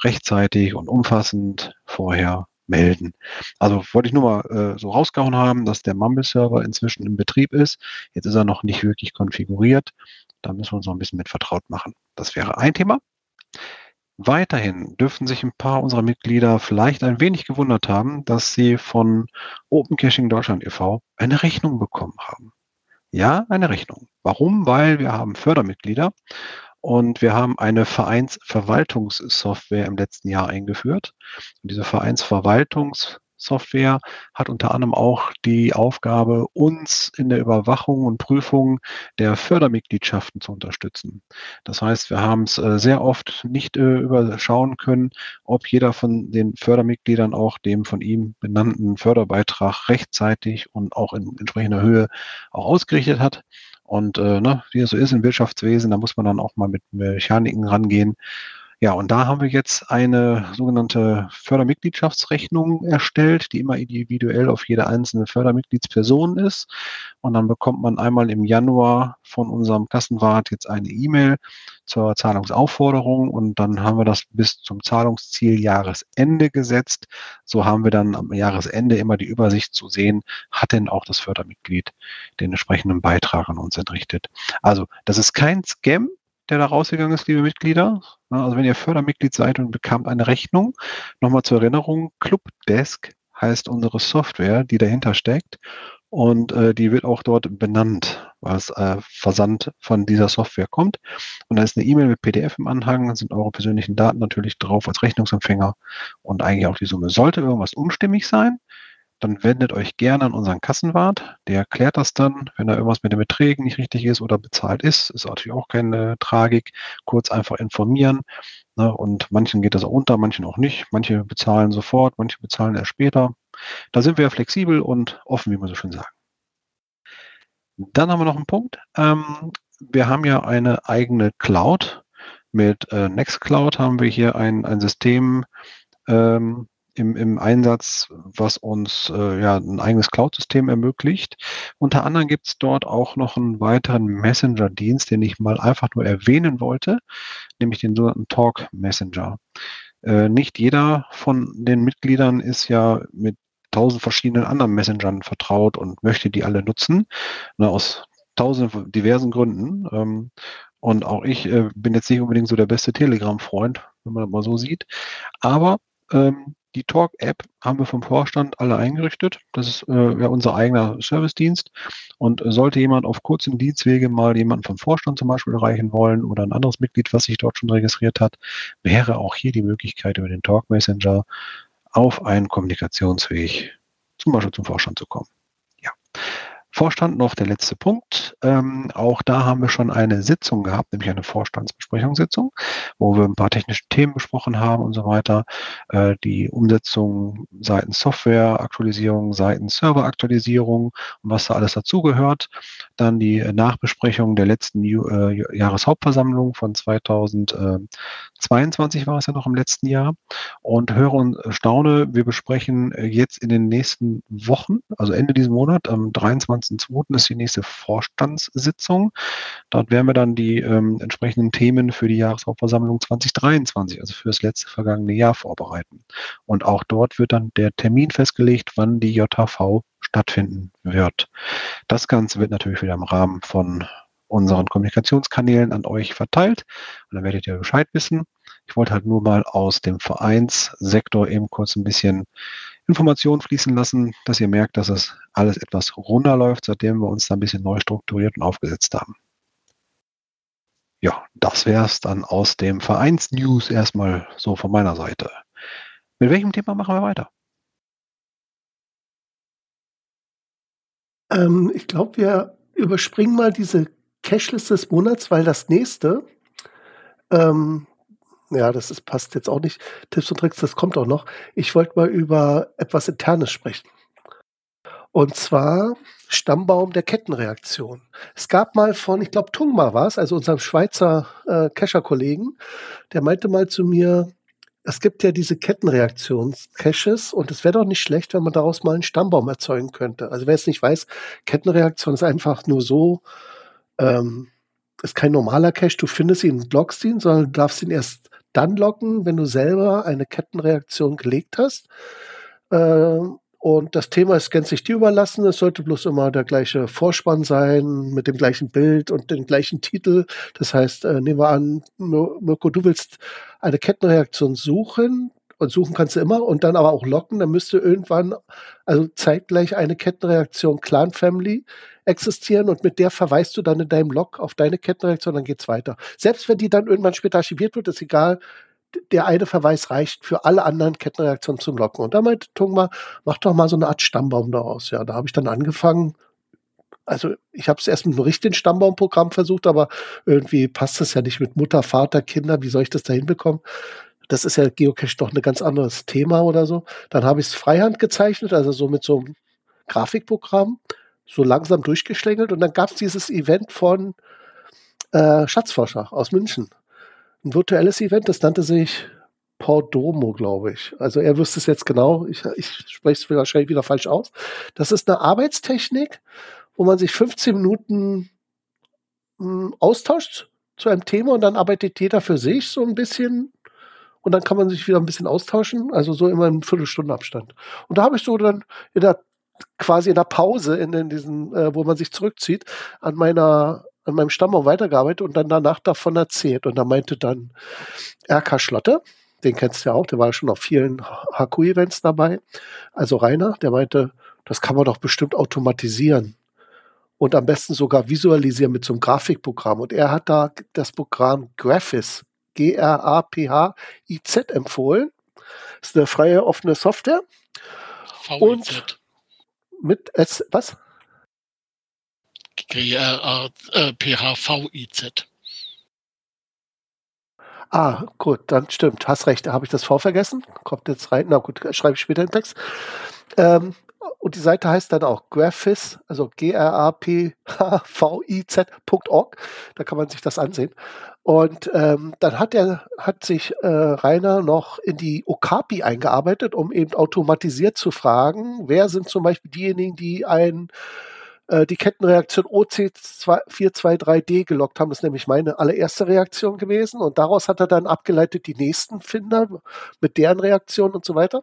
Speaker 2: rechtzeitig und umfassend vorher melden. Also wollte ich nur mal äh, so rausgehauen haben, dass der Mumble-Server inzwischen im Betrieb ist. Jetzt ist er noch nicht wirklich konfiguriert. Da müssen wir uns noch ein bisschen mit vertraut machen. Das wäre ein Thema. Weiterhin dürften sich ein paar unserer Mitglieder vielleicht ein wenig gewundert haben, dass sie von Open Caching Deutschland e.V. eine Rechnung bekommen haben. Ja, eine Rechnung. Warum? Weil wir haben Fördermitglieder und wir haben eine Vereinsverwaltungssoftware im letzten Jahr eingeführt. Und diese Vereinsverwaltungssoftware hat unter anderem auch die Aufgabe, uns in der Überwachung und Prüfung der Fördermitgliedschaften zu unterstützen. Das heißt, wir haben es äh, sehr oft nicht äh, überschauen können, ob jeder von den Fördermitgliedern auch dem von ihm benannten Förderbeitrag rechtzeitig und auch in entsprechender Höhe auch ausgerichtet hat. Und äh, ne, wie es so ist im Wirtschaftswesen, da muss man dann auch mal mit Mechaniken rangehen. Ja, und da haben wir jetzt eine sogenannte Fördermitgliedschaftsrechnung erstellt, die immer individuell auf jede einzelne Fördermitgliedsperson ist. Und dann bekommt man einmal im Januar von unserem Kassenwart jetzt eine E-Mail zur Zahlungsaufforderung und dann haben wir das bis zum Zahlungsziel Jahresende gesetzt. So haben wir dann am Jahresende immer die Übersicht zu sehen, hat denn auch das Fördermitglied den entsprechenden Beitrag an uns entrichtet. Also das ist kein Scam, der da rausgegangen ist, liebe Mitglieder. Also wenn ihr Fördermitglied seid und bekommt eine Rechnung, nochmal zur Erinnerung, Clubdesk heißt unsere Software, die dahinter steckt. Und äh, die wird auch dort benannt, was äh, Versand von dieser Software kommt. Und da ist eine E-Mail mit PDF im Anhang, sind eure persönlichen Daten natürlich drauf als Rechnungsempfänger und eigentlich auch die Summe. Sollte irgendwas unstimmig sein, dann wendet euch gerne an unseren Kassenwart. Der klärt das dann, wenn da irgendwas mit den Beträgen nicht richtig ist oder bezahlt ist. Ist natürlich auch keine Tragik. Kurz einfach informieren. Ne? Und manchen geht das auch unter, manchen auch nicht. Manche bezahlen sofort, manche bezahlen erst später. Da sind wir flexibel und offen, wie man so schön sagt. Dann haben wir noch einen Punkt. Ähm, wir haben ja eine eigene Cloud. Mit äh, Nextcloud haben wir hier ein, ein System, ähm, im, im Einsatz, was uns äh, ja ein eigenes Cloud-System ermöglicht. Unter anderem gibt es dort auch noch einen weiteren Messenger-Dienst, den ich mal einfach nur erwähnen wollte, nämlich den sogenannten Talk Messenger. Äh, nicht jeder von den Mitgliedern ist ja mit tausend verschiedenen anderen Messengern vertraut und möchte die alle nutzen, ne, aus tausend diversen Gründen. Ähm, Und auch ich äh, bin jetzt nicht unbedingt so der beste Telegram-Freund, wenn man das mal so sieht. Aber ähm, die Talk-App haben wir vom Vorstand alle eingerichtet. Das ist äh, ja unser eigener Servicedienst. Und sollte jemand auf kurzem Dienstwege mal jemanden vom Vorstand zum Beispiel erreichen wollen oder ein anderes Mitglied, was sich dort schon registriert hat, wäre auch hier die Möglichkeit, über den Talk Messenger auf einen Kommunikationsweg zum Beispiel zum Vorstand zu kommen. Vorstand noch der letzte Punkt. Ähm, auch da haben wir schon eine Sitzung gehabt, nämlich eine Vorstandsbesprechungssitzung, wo wir ein paar technische Themen besprochen haben und so weiter. Äh, die Umsetzung seitens Softwareaktualisierung, seitens Serveraktualisierung und was da alles dazugehört. Dann die Nachbesprechung der letzten äh, Jahreshauptversammlung von 2022 war es ja noch im letzten Jahr. Und höre und staune, wir besprechen jetzt in den nächsten Wochen, also Ende diesen Monat, am 23. 1.2. ist die nächste Vorstandssitzung. Dort werden wir dann die ähm, entsprechenden Themen für die Jahreshauptversammlung 2023, also für das letzte vergangene Jahr vorbereiten. Und auch dort wird dann der Termin festgelegt, wann die JHV stattfinden wird. Das Ganze wird natürlich wieder im Rahmen von unseren Kommunikationskanälen an euch verteilt. Und dann werdet ihr Bescheid wissen. Ich wollte halt nur mal aus dem Vereinssektor eben kurz ein bisschen Informationen fließen lassen, dass ihr merkt, dass es alles etwas runterläuft, seitdem wir uns da ein bisschen neu strukturiert und aufgesetzt haben. Ja, das wäre es dann aus dem Vereinsnews erstmal so von meiner Seite. Mit welchem Thema machen wir weiter?
Speaker 1: Ähm, ich glaube, wir überspringen mal diese Cashlist des Monats, weil das nächste ähm, ja, das ist, passt jetzt auch nicht. Tipps und Tricks, das kommt auch noch. Ich wollte mal über etwas Internes sprechen. Und zwar Stammbaum der Kettenreaktion. Es gab mal von, ich glaube, Tungma war es, also unserem Schweizer äh, Cacher-Kollegen, der meinte mal zu mir, es gibt ja diese Kettenreaktions-Caches und es wäre doch nicht schlecht, wenn man daraus mal einen Stammbaum erzeugen könnte. Also wer es nicht weiß, Kettenreaktion ist einfach nur so, ähm, ist kein normaler Cache, du findest ihn, blockst ihn, sondern du darfst ihn erst dann locken, wenn du selber eine Kettenreaktion gelegt hast. Äh, und das Thema ist gänzlich dir überlassen. Es sollte bloß immer der gleiche Vorspann sein, mit dem gleichen Bild und dem gleichen Titel. Das heißt, äh, nehmen wir an, Mirko, du willst eine Kettenreaktion suchen. Und suchen kannst du immer und dann aber auch locken. Dann müsste irgendwann, also zeitgleich eine Kettenreaktion Clan Family existieren und mit der verweist du dann in deinem Log auf deine Kettenreaktion, dann geht's weiter. Selbst wenn die dann irgendwann später archiviert wird, ist egal, der eine Verweis reicht für alle anderen Kettenreaktionen zum Locken. Und da meinte Tungma, mach doch mal so eine Art Stammbaum daraus. Ja, da habe ich dann angefangen. Also ich habe es erst mit einem richtigen Stammbaumprogramm versucht, aber irgendwie passt das ja nicht mit Mutter, Vater, Kinder. Wie soll ich das da hinbekommen? Das ist ja Geocache doch ein ganz anderes Thema oder so. Dann habe ich es Freihand gezeichnet, also so mit so einem Grafikprogramm so langsam durchgeschlängelt und dann gab es dieses Event von äh, Schatzforscher aus München. Ein virtuelles Event, das nannte sich Pordomo, glaube ich. Also er wüsste es jetzt genau, ich, ich spreche es wahrscheinlich wieder falsch aus. Das ist eine Arbeitstechnik, wo man sich 15 Minuten mh, hm, austauscht zu einem Thema und dann arbeitet jeder für sich so ein bisschen und dann kann man sich wieder ein bisschen austauschen, also so immer in Viertelstunde Abstand. Und da habe ich so dann in der quasi in der Pause, in, in diesen, äh, wo man sich zurückzieht, an meiner an meinem Stammbaum weitergearbeitet und dann danach davon erzählt. Und da meinte dann RK Schlotte, den kennst du ja auch, der war schon auf vielen HQ-Events dabei. Also Rainer, der meinte, das kann man doch bestimmt automatisieren und am besten sogar visualisieren mit so einem Grafikprogramm. Und er hat da das Programm Graphis, G-R-A-P-H-I-Z empfohlen. Das ist eine freie, offene Software.
Speaker 4: VIZ. Und
Speaker 1: mit S, was?
Speaker 4: G-R-A-P-H-V-I-Z.
Speaker 1: Ah, gut, dann stimmt. Hast recht. Da habe ich das V vergessen. Kommt jetzt rein. Na gut, schreibe ich später den Text. Ähm, und die Seite heißt dann auch Graphis, also G-R-A-P-H-V-I-Z.org. Da kann man sich das ansehen. Und ähm, dann hat er, hat sich äh, Rainer noch in die Okapi eingearbeitet, um eben automatisiert zu fragen, wer sind zum Beispiel diejenigen, die ein äh, die Kettenreaktion OC423D gelockt haben. Das ist nämlich meine allererste Reaktion gewesen. Und daraus hat er dann abgeleitet die nächsten Finder mit deren Reaktionen und so weiter.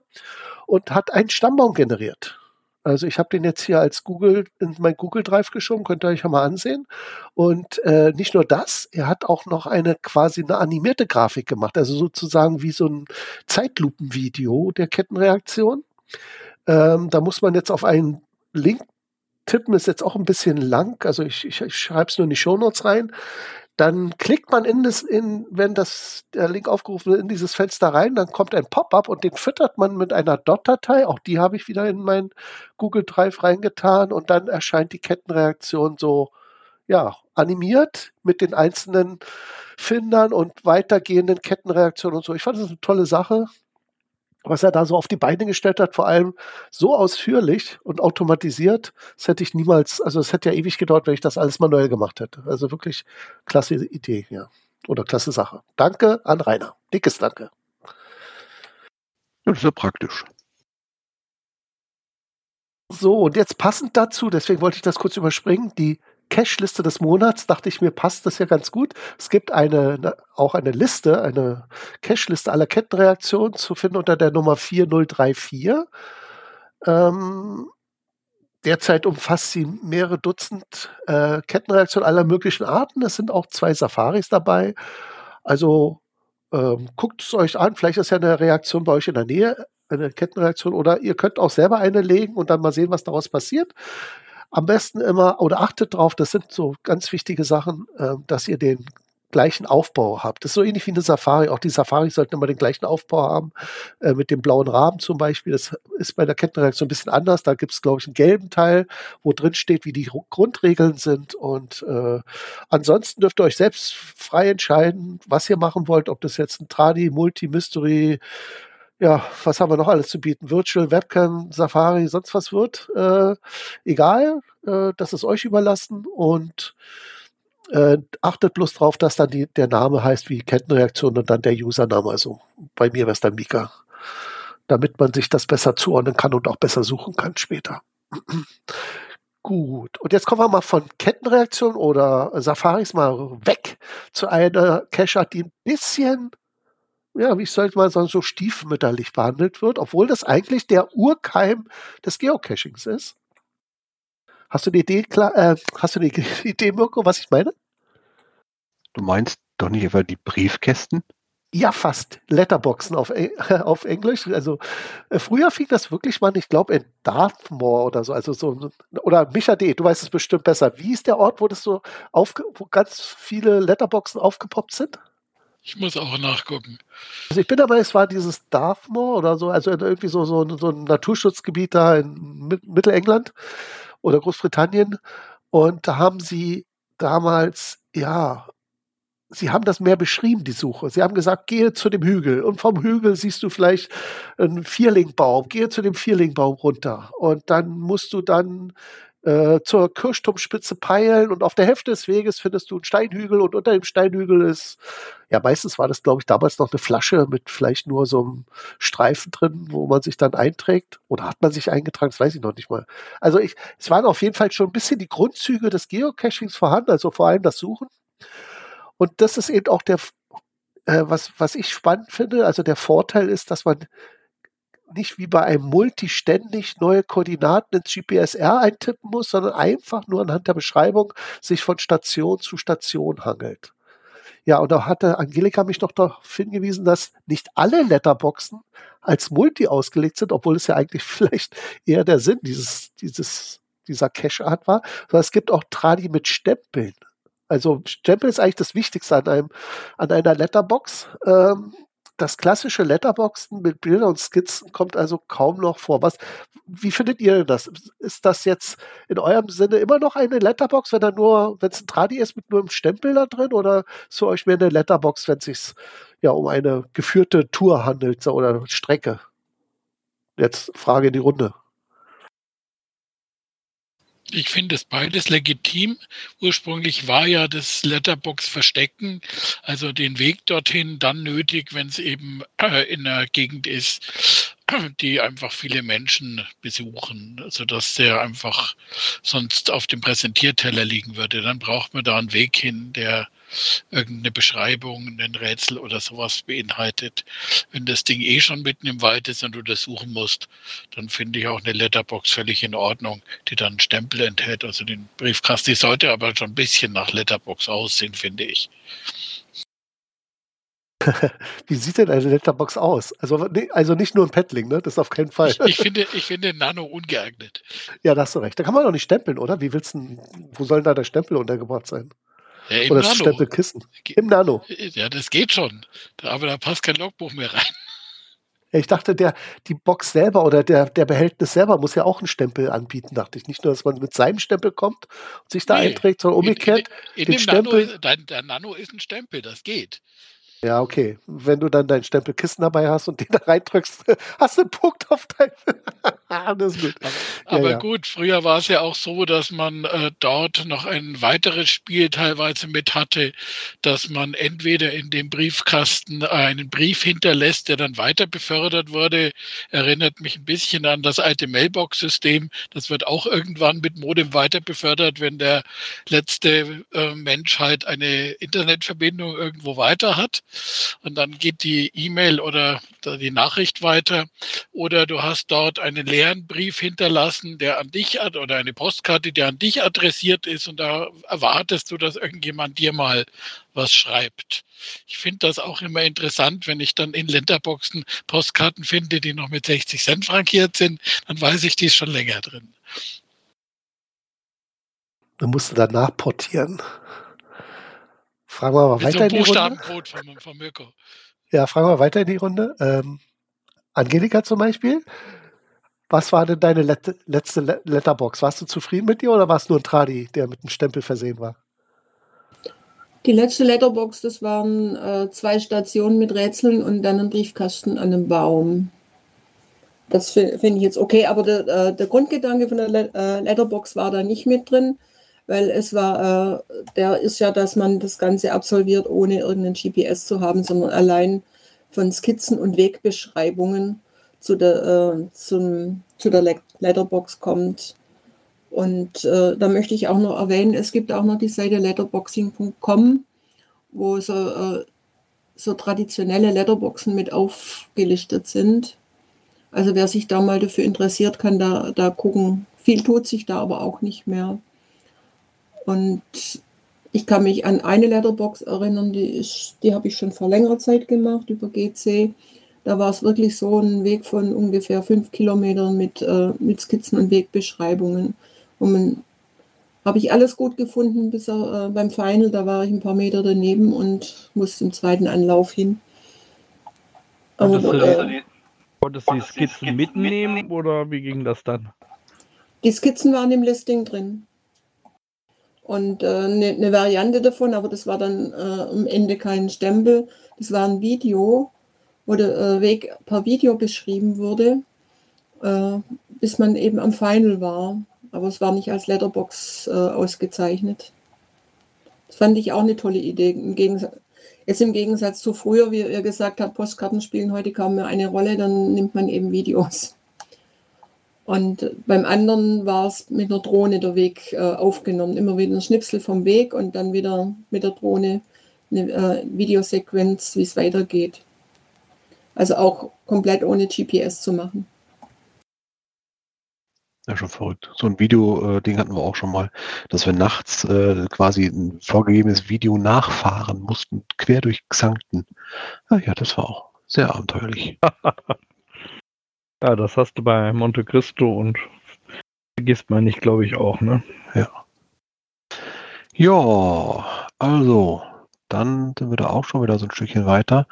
Speaker 1: Und hat einen Stammbaum generiert. Also ich habe den jetzt hier als Google in mein Google Drive geschoben, könnt ihr euch ja mal ansehen. Und äh, nicht nur das, er hat auch noch eine quasi eine animierte Grafik gemacht, also sozusagen wie so ein Zeitlupenvideo der Kettenreaktion. Ähm, da muss man jetzt auf einen Link tippen, ist jetzt auch ein bisschen lang, also ich, ich, ich schreibe es nur in die Shownotes rein dann klickt man in das, in, wenn das der Link aufgerufen wird, in dieses Fenster rein, dann kommt ein Pop-up und den füttert man mit einer Dot-Datei. Auch die habe ich wieder in mein Google Drive reingetan und dann erscheint die Kettenreaktion so, ja, animiert mit den einzelnen Findern und weitergehenden Kettenreaktionen und so. Ich fand das eine tolle Sache was er da so auf die Beine gestellt hat, vor allem so ausführlich und automatisiert, das hätte ich niemals, also es hätte ja ewig gedauert, wenn ich das alles manuell gemacht hätte. Also wirklich klasse Idee, ja. Oder klasse Sache. Danke an Rainer. Dickes Danke.
Speaker 2: Das ist ja praktisch.
Speaker 1: So, und jetzt passend dazu, deswegen wollte ich das kurz überspringen, die Cache-Liste des Monats, dachte ich mir, passt das ja ganz gut. Es gibt eine, ne, auch eine Liste, eine Cache-Liste aller Kettenreaktionen zu finden unter der Nummer 4034. Ähm, derzeit umfasst sie mehrere Dutzend äh, Kettenreaktionen aller möglichen Arten. Es sind auch zwei Safaris dabei. Also ähm, guckt es euch an. Vielleicht ist ja eine Reaktion bei euch in der Nähe, eine Kettenreaktion, oder ihr könnt auch selber eine legen und dann mal sehen, was daraus passiert am besten immer oder achtet drauf, das sind so ganz wichtige Sachen, äh, dass ihr den gleichen Aufbau habt. Das ist so ähnlich wie eine Safari. Auch die Safari sollten immer den gleichen Aufbau haben, äh, mit dem blauen Rahmen zum Beispiel. Das ist bei der Kettenreaktion ein bisschen anders. Da gibt es, glaube ich, einen gelben Teil, wo drin steht, wie die Grundregeln sind. Und äh, ansonsten dürft ihr euch selbst frei entscheiden, was ihr machen wollt, ob das jetzt ein Tradi, Multi, Mystery, ja, was haben wir noch alles zu bieten? Virtual Webcam, Safari, sonst was wird. Äh, egal, äh, das ist euch überlassen und äh, achtet bloß drauf, dass dann die, der Name heißt wie Kettenreaktion und dann der Username. Also bei mir wäre es dann Mika. Damit man sich das besser zuordnen kann und auch besser suchen kann später. [clears throat] Gut, und jetzt kommen wir mal von Kettenreaktion oder Safaris mal weg zu einer Cache, die ein bisschen ja, wie ich sollte mal sagen, so stiefmütterlich behandelt wird, obwohl das eigentlich der Urkeim des Geocachings ist. Hast du eine Idee, klar, äh, hast du eine [laughs] Idee, Mirko, was ich meine?
Speaker 2: Du meinst doch nicht etwa die Briefkästen?
Speaker 1: Ja, fast. Letterboxen auf, [laughs] auf Englisch. Also äh, früher fing das wirklich mal, ich glaube, in Dartmoor oder so. Also so oder Micha D., du weißt es bestimmt besser. Wie ist der Ort, wo das so aufge, wo ganz viele Letterboxen aufgepoppt sind?
Speaker 4: Ich muss auch nachgucken.
Speaker 1: Also ich bin dabei, es war dieses Dartmoor oder so, also irgendwie so, so, so ein Naturschutzgebiet da in Mittelengland oder Großbritannien. Und da haben sie damals, ja, sie haben das mehr beschrieben, die Suche. Sie haben gesagt, gehe zu dem Hügel und vom Hügel siehst du vielleicht einen Vierlingbaum, gehe zu dem Vierlingbaum runter und dann musst du dann äh, zur Kirchturmspitze peilen und auf der Hälfte des Weges findest du einen Steinhügel und unter dem Steinhügel ist, ja, meistens war das, glaube ich, damals noch eine Flasche mit vielleicht nur so einem Streifen drin, wo man sich dann einträgt. Oder hat man sich eingetragen? Das weiß ich noch nicht mal. Also ich, es waren auf jeden Fall schon ein bisschen die Grundzüge des Geocachings vorhanden, also vor allem das Suchen. Und das ist eben auch der, äh, was, was ich spannend finde. Also der Vorteil ist, dass man nicht wie bei einem Multi ständig neue Koordinaten ins GPSR eintippen muss, sondern einfach nur anhand der Beschreibung sich von Station zu Station hangelt. Ja, und da hatte Angelika mich noch darauf hingewiesen, dass nicht alle Letterboxen als Multi ausgelegt sind, obwohl es ja eigentlich [laughs] vielleicht eher der Sinn dieses, dieses, dieser Cache-Art war, sondern es gibt auch Tradi mit Stempeln. Also Stempel ist eigentlich das Wichtigste an einem, an einer Letterbox. Ähm, das klassische Letterboxen mit Bildern und Skizzen kommt also kaum noch vor. Was, wie findet ihr das? Ist das jetzt in eurem Sinne immer noch eine Letterbox, wenn da nur, wenn es ein Tradi ist mit nur einem Stempel da drin, oder ist für euch mehr eine Letterbox, wenn es sich ja um eine geführte Tour handelt oder Strecke? Jetzt Frage in die Runde.
Speaker 4: Ich finde es beides legitim. Ursprünglich war ja das Letterbox-Verstecken, also den Weg dorthin, dann nötig, wenn es eben äh, in einer Gegend ist, die einfach viele Menschen besuchen, sodass der einfach sonst auf dem Präsentierteller liegen würde. Dann braucht man da einen Weg hin, der irgendeine Beschreibung, ein Rätsel oder sowas beinhaltet. Wenn das Ding eh schon mitten im Wald ist und du das suchen musst, dann finde ich auch eine Letterbox völlig in Ordnung, die dann einen Stempel enthält. Also den Briefkasten, die sollte aber schon ein bisschen nach Letterbox aussehen, finde ich. [laughs]
Speaker 1: Wie sieht denn eine Letterbox aus? Also, also nicht nur ein Paddling, ne? Das auf keinen Fall.
Speaker 4: Ich, ich, finde, ich finde Nano ungeeignet.
Speaker 1: Ja, da hast du recht. Da kann man doch nicht stempeln, oder? Wie willst du, wo soll da der Stempel untergebracht sein? Ja, im oder das Nano. Stempelkissen.
Speaker 4: Im Nano. Ja, das geht schon. Aber da passt kein Logbuch mehr rein. [laughs]
Speaker 1: Ich dachte, der, die Box selber oder der, der Behältnis selber muss ja auch einen Stempel anbieten, dachte ich. Nicht nur, dass man mit seinem Stempel kommt und sich da nee, einträgt, sondern umgekehrt.
Speaker 4: In, in, in dem Stempel. Nano, der, der Nano ist ein Stempel, das geht.
Speaker 1: Ja, okay. Wenn du dann dein Stempelkissen dabei hast und [laughs] den da reindrückst, hast du einen Punkt auf dein. [laughs]
Speaker 4: ist gut. Aber, aber ja. gut, früher war es ja auch so, dass man äh, dort noch ein weiteres Spiel teilweise mit hatte, dass man entweder in dem Briefkasten einen Brief hinterlässt, der dann weiter befördert wurde. Erinnert mich ein bisschen an das alte Mailbox-System. Das wird auch irgendwann mit Modem weiter befördert, wenn der letzte äh, Mensch halt eine Internetverbindung irgendwo weiter hat und dann geht die E-Mail oder die Nachricht weiter oder du hast dort einen leeren Brief hinterlassen, der an dich oder eine Postkarte, die an dich adressiert ist und da erwartest du, dass irgendjemand dir mal was schreibt. Ich finde das auch immer interessant, wenn ich dann in Letterboxen Postkarten finde, die noch mit 60 Cent frankiert sind, dann weiß ich, die ist schon länger drin.
Speaker 1: Du musst danach portieren. Fragen wir mal Mit weiter so in die Runde. Von, von Mirko. Ja, fragen wir weiter in die Runde. Ähm, Angelika zum Beispiel. Was war denn deine Let letzte Letterbox? Warst du zufrieden mit dir oder war es nur ein Tradi, der mit einem Stempel versehen war?
Speaker 8: Die letzte Letterbox, das waren äh, zwei Stationen mit Rätseln und dann ein Briefkasten an einem Baum. Das finde find ich jetzt okay, aber der, äh, der Grundgedanke von der Let äh, Letterbox war da nicht mit drin weil es war, äh, der ist ja, dass man das Ganze absolviert, ohne irgendeinen GPS zu haben, sondern allein von Skizzen und Wegbeschreibungen zu der, äh, zum, zu der Letterbox kommt. Und äh, da möchte ich auch noch erwähnen, es gibt auch noch die Seite letterboxing.com, wo so, äh, so traditionelle Letterboxen mit aufgelistet sind. Also wer sich da mal dafür interessiert, kann da, da gucken. Viel tut sich da aber auch nicht mehr. Und ich kann mich an eine Letterbox erinnern, die, ist, die habe ich schon vor längerer Zeit gemacht über GC. Da war es wirklich so ein Weg von ungefähr fünf Kilometern mit, äh, mit Skizzen und Wegbeschreibungen. Und habe ich alles gut gefunden, bis er, äh, beim Final, da war ich ein paar Meter daneben und musste im zweiten Anlauf hin.
Speaker 7: Aber, konntest, äh, konntest du die Skizzen mitnehmen oder wie ging das dann?
Speaker 8: Die Skizzen waren im Listing drin und eine äh, ne Variante davon, aber das war dann äh, am Ende kein Stempel. Das war ein Video, wo der äh, Weg per Video beschrieben wurde, äh, bis man eben am Final war. Aber es war nicht als Letterbox äh, ausgezeichnet. Das fand ich auch eine tolle Idee. Im jetzt im Gegensatz zu früher, wie ihr gesagt habt, Postkarten spielen heute kaum mehr eine Rolle, dann nimmt man eben Videos. Und beim anderen war es mit einer Drohne der Weg äh, aufgenommen. Immer wieder ein Schnipsel vom Weg und dann wieder mit der Drohne eine äh, Videosequenz, wie es weitergeht. Also auch komplett ohne GPS zu machen.
Speaker 2: Ja, schon verrückt. So ein Video-Ding äh, hatten wir auch schon mal, dass wir nachts äh, quasi ein vorgegebenes Video nachfahren mussten, quer durch Xanten. Ja, ja, das war auch sehr abenteuerlich. [laughs]
Speaker 7: Ja, das hast du bei Monte Cristo und vergisst man nicht, glaube ich, auch, ne?
Speaker 2: Ja. Ja, also, dann sind wir da auch schon wieder so ein Stückchen weiter.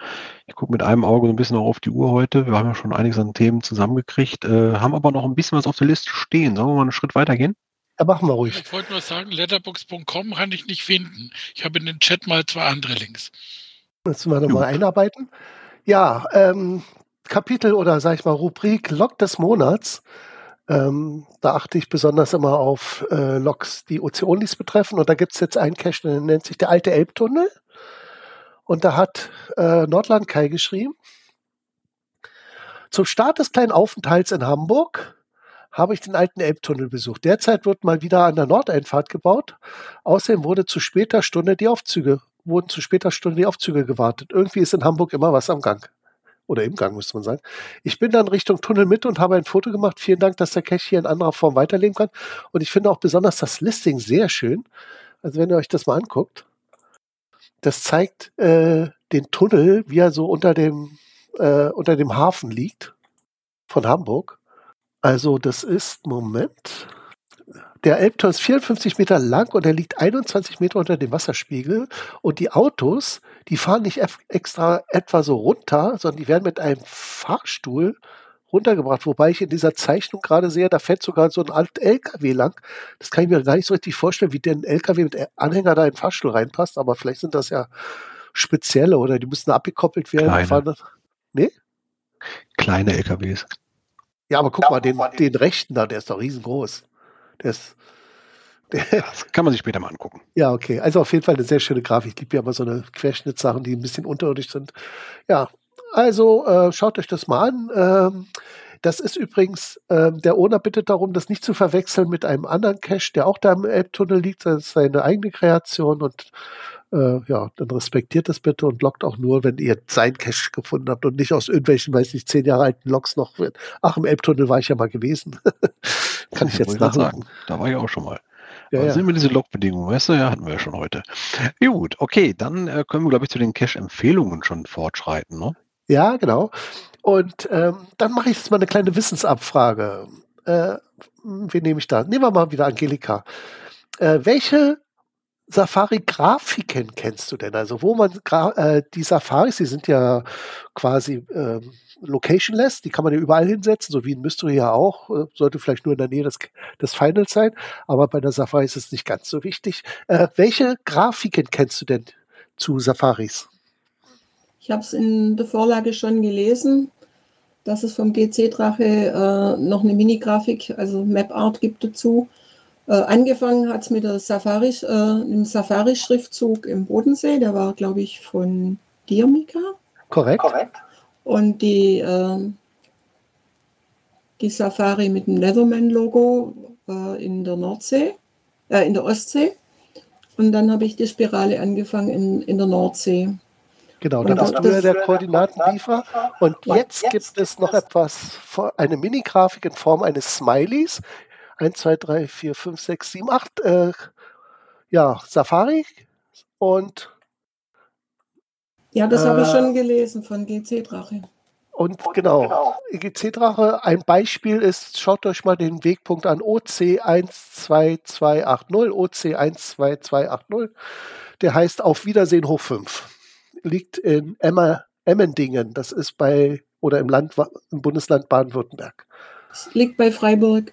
Speaker 2: Ich gucke mit einem Auge so ein bisschen auch auf die Uhr heute. Wir haben ja schon einiges an Themen zusammengekriegt, äh, haben aber noch ein bisschen was auf der Liste stehen. Sollen wir mal einen Schritt weiter gehen?
Speaker 1: Ja, machen wir ruhig.
Speaker 4: Ich wollte nur sagen, letterbox.com kann ich nicht finden. Ich habe in den Chat mal zwei andere Links.
Speaker 1: Müssen wir nochmal einarbeiten. Ja, ähm, Kapitel oder sag ich mal Rubrik Log des Monats. Ähm, da achte ich besonders immer auf äh, Logs, die Ozeonis betreffen. Und da gibt es jetzt einen Cache, der nennt sich der alte Elbtunnel. Und da hat äh, Nordland Kai geschrieben. Zum Start des kleinen Aufenthalts in Hamburg habe ich den alten Elbtunnel besucht. Derzeit wird mal wieder an der Nordeinfahrt gebaut. Außerdem wurde zu später Stunde die Aufzüge wurden zu später Stunde die Aufzüge gewartet. Irgendwie ist in Hamburg immer was am Gang. Oder im Gang, muss man sagen. Ich bin dann Richtung Tunnel mit und habe ein Foto gemacht. Vielen Dank, dass der Cache hier in anderer Form weiterleben kann. Und ich finde auch besonders das Listing sehr schön. Also wenn ihr euch das mal anguckt, das zeigt äh, den Tunnel, wie er so unter dem, äh, unter dem Hafen liegt von Hamburg. Also das ist, Moment, der Elbtor ist 54 Meter lang und er liegt 21 Meter unter dem Wasserspiegel. Und die Autos, die fahren nicht extra etwa so runter, sondern die werden mit einem Fahrstuhl runtergebracht. Wobei ich in dieser Zeichnung gerade sehe, da fährt sogar so ein alt LKW lang. Das kann ich mir gar nicht so richtig vorstellen, wie der ein LKW mit Anhänger da in den Fahrstuhl reinpasst. Aber vielleicht sind das ja spezielle oder die müssen abgekoppelt werden.
Speaker 2: Kleine. Nee? Kleine LKWs.
Speaker 1: Ja, aber guck ja, mal, den, den rechten da, der ist doch riesengroß. Der ist,
Speaker 2: das kann man sich später mal angucken. [laughs]
Speaker 1: Ja, okay. Also auf jeden Fall eine sehr schöne Grafik. Ich liebe ja immer so eine Querschnittssachen, die ein bisschen unterirdisch sind. Ja, also äh, schaut euch das mal an. Ähm, das ist übrigens, äh, der Owner bittet darum, das nicht zu verwechseln mit einem anderen Cache, der auch da im Elbtunnel liegt. Das ist seine eigene Kreation und äh, ja, dann respektiert das bitte und lockt auch nur, wenn ihr sein Cache gefunden habt und nicht aus irgendwelchen, weiß nicht, zehn Jahre alten Logs noch. Ach, im Elbtunnel war ich ja mal gewesen. [laughs] Kann ich jetzt nachsagen.
Speaker 2: Da war ich auch schon mal. Ja, ja. sind wir diese Logbedingungen, weißt du, ja, hatten wir ja schon heute. Gut, okay, dann äh, können wir, glaube ich, zu den Cache-Empfehlungen schon fortschreiten, ne?
Speaker 1: Ja, genau. Und ähm, dann mache ich jetzt mal eine kleine Wissensabfrage. Äh, wen nehme ich da? Nehmen wir mal wieder Angelika. Äh, welche Safari-Grafiken kennst du denn? Also wo man äh, die Safaris, die sind ja quasi ähm, locationless, die kann man ja überall hinsetzen, so wie in Mystery ja auch, äh, sollte vielleicht nur in der Nähe des, des Finals sein, aber bei der Safari ist es nicht ganz so wichtig. Äh, welche Grafiken kennst du denn zu Safaris?
Speaker 8: Ich habe es in der Vorlage schon gelesen, dass es vom GC-Drache äh, noch eine Mini-Grafik, also Map-Art gibt dazu. Äh, angefangen hat es mit der Safari, äh, einem Safari-Schriftzug im Bodensee, der war, glaube ich, von dir, Mika.
Speaker 1: Korrekt. Korrekt.
Speaker 8: Und die, äh, die Safari mit dem Leatherman-Logo äh, in der Nordsee, äh, in der Ostsee. Und dann habe ich die Spirale angefangen in, in der Nordsee.
Speaker 1: Genau, dann ist früher der Koordinatenliefer. Und jetzt gibt es noch etwas, eine Mini-Grafik in Form eines Smileys. 1, 2, 3, 4, 5, 6, 7, 8. Äh, ja, Safari und.
Speaker 8: Ja, das äh, habe ich äh, schon gelesen von GC Drache.
Speaker 1: Und genau, genau. GC Drache, ein Beispiel ist, schaut euch mal den Wegpunkt an, OC12280, OC12280. Der heißt Auf Wiedersehen hoch 5. Liegt in Emma, Emmendingen, das ist bei, oder im Land, im Bundesland Baden-Württemberg.
Speaker 8: Liegt bei Freiburg.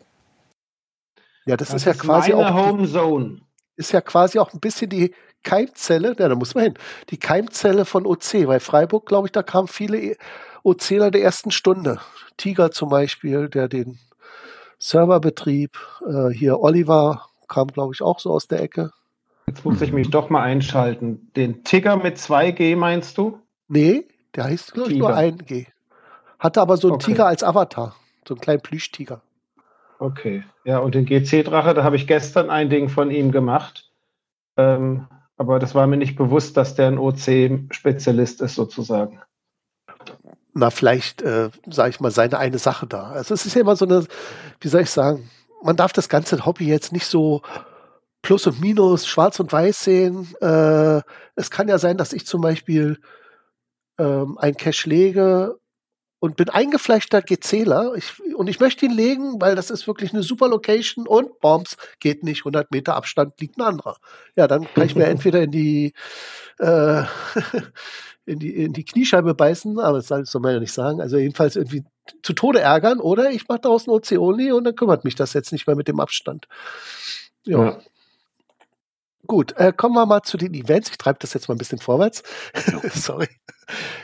Speaker 1: Ja, das, das ist ja ist quasi
Speaker 3: auch. Home Zone.
Speaker 1: Ist ja quasi auch ein bisschen die Keimzelle, ja, da muss man hin, die Keimzelle von OC, weil Freiburg, glaube ich, da kamen viele OCler der ersten Stunde. Tiger zum Beispiel, der den Server betrieb. Äh, hier Oliver kam, glaube ich, auch so aus der Ecke.
Speaker 3: Jetzt muss ich mich doch mal einschalten. Den Tiger mit 2G meinst du?
Speaker 1: Nee, der heißt, glaube ich, nur 1G. Hatte aber so einen okay. Tiger als Avatar. So einen kleinen Plüschtiger.
Speaker 3: Okay. Ja, und den GC-Drache, da habe ich gestern ein Ding von ihm gemacht. Ähm, aber das war mir nicht bewusst, dass der ein OC-Spezialist ist, sozusagen.
Speaker 1: Na, vielleicht, äh, sage ich mal, seine eine Sache da. Also es ist ja immer so eine, wie soll ich sagen, man darf das ganze Hobby jetzt nicht so Plus und Minus, Schwarz und Weiß sehen. Äh, es kann ja sein, dass ich zum Beispiel ähm, ein Cache lege und bin eingefleischter GCler. Ich, und ich möchte ihn legen, weil das ist wirklich eine super Location und Bombs geht nicht. 100 Meter Abstand liegt ein anderer. Ja, dann kann ich mir [laughs] entweder in die, äh, [laughs] in die, in die Kniescheibe beißen, aber das soll man ja nicht sagen. Also jedenfalls irgendwie zu Tode ärgern oder ich mache daraus ein OC-Only und dann kümmert mich das jetzt nicht mehr mit dem Abstand. ja. ja. Gut, äh, kommen wir mal zu den Events. Ich treibe das jetzt mal ein bisschen vorwärts. [laughs] Sorry.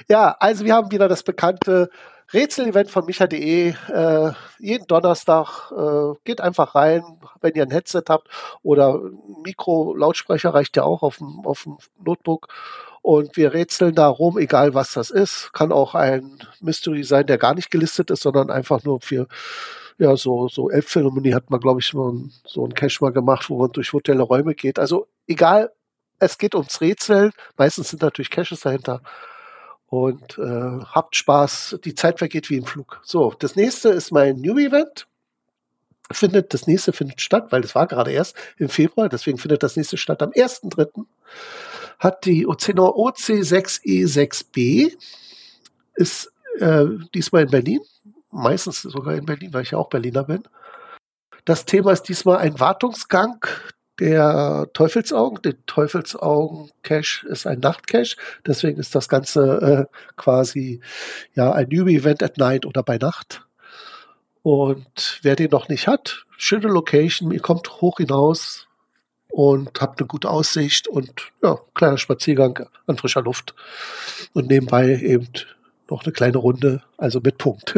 Speaker 1: Ja, also wir haben wieder das bekannte Rätsel-Event von micha.de. Äh, jeden Donnerstag äh, geht einfach rein, wenn ihr ein Headset habt oder Mikro-Lautsprecher reicht ja auch auf dem, auf dem Notebook. Und wir rätseln da rum, egal was das ist. Kann auch ein Mystery sein, der gar nicht gelistet ist, sondern einfach nur für ja, so, so Elbphilharmonie hat man, glaube ich, so ein, so ein Cache mal gemacht, wo man durch virtuelle Räume geht. Also egal, es geht ums Rätsel. Meistens sind natürlich Caches dahinter. Und äh, habt Spaß. Die Zeit vergeht wie im Flug. So, das nächste ist mein New Event. Findet, das nächste findet statt, weil das war gerade erst im Februar, deswegen findet das nächste statt am 1.3. Hat die Ocenor OC6E6B, ist äh, diesmal in Berlin, meistens sogar in Berlin, weil ich ja auch Berliner bin. Das Thema ist diesmal ein Wartungsgang der Teufelsaugen. Der Teufelsaugen-Cache ist ein Nachtcache, deswegen ist das Ganze äh, quasi ja ein New-Event at Night oder bei Nacht. Und wer den noch nicht hat, schöne Location, ihr kommt hoch hinaus und habt eine gute Aussicht und ja, kleiner Spaziergang an frischer Luft. Und nebenbei eben noch eine kleine Runde, also mit Punkt.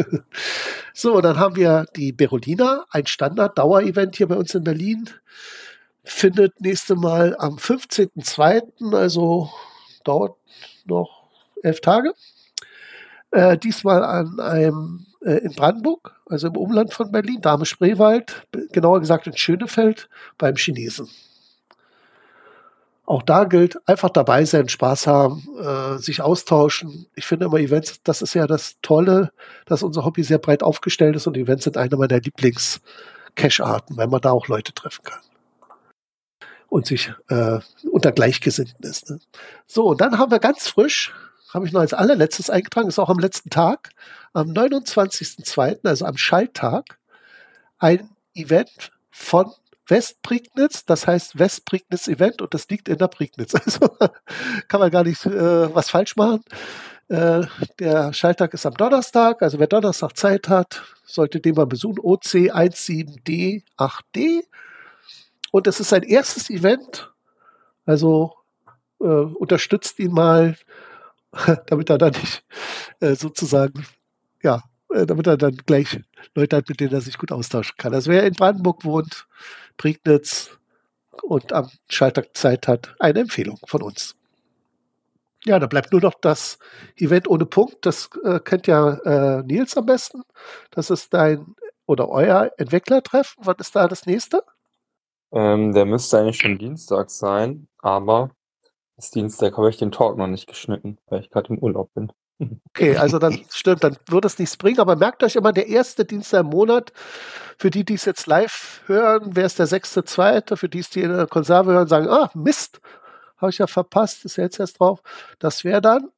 Speaker 1: [laughs] so, dann haben wir die Berolina, ein Standard-Dauer-Event hier bei uns in Berlin. Findet nächste Mal am 15.02., also dauert noch elf Tage. Äh, diesmal an einem äh, in Brandenburg, also im Umland von Berlin, Dame Spreewald, genauer gesagt in Schönefeld beim Chinesen. Auch da gilt, einfach dabei sein, Spaß haben, äh, sich austauschen. Ich finde immer Events, das ist ja das Tolle, dass unser Hobby sehr breit aufgestellt ist und Events sind eine meiner Lieblings-Cash-Arten, weil man da auch Leute treffen kann. Und sich äh, unter Gleichgesinnten ist. Ne? So, und dann haben wir ganz frisch, habe ich noch als allerletztes eingetragen, ist auch am letzten Tag, am 29.02., also am Schalltag, ein Event von Westprignitz, das heißt Westprignitz Event und das liegt in der Prignitz. [laughs] Also kann man gar nicht äh, was falsch machen. Äh, der Schalltag ist am Donnerstag, also wer Donnerstag Zeit hat, sollte den mal besuchen. OC17D8D. Und es ist sein erstes Event. Also äh, unterstützt ihn mal, [laughs] damit er dann nicht äh, sozusagen, ja, damit er dann gleich Leute hat, mit denen er sich gut austauschen kann. Also wer in Brandenburg wohnt, Prignitz und am Schalttag Zeit hat, eine Empfehlung von uns. Ja, da bleibt nur noch das Event ohne Punkt. Das äh, kennt ja äh, Nils am besten. Das ist dein oder euer Entwicklertreffen. Was ist da das nächste?
Speaker 9: Ähm, der müsste eigentlich schon Dienstag sein, aber das Dienstag habe ich den Talk noch nicht geschnitten, weil ich gerade im Urlaub bin.
Speaker 1: Okay, [laughs] also dann stimmt, dann wird es nichts bringen, aber merkt euch immer, der erste Dienstag im Monat, für die, die es jetzt live hören, wäre es der sechste, zweite, für die, die in der Konserve hören, sagen, ah, Mist, habe ich ja verpasst, ist ja jetzt erst drauf. Das wäre dann,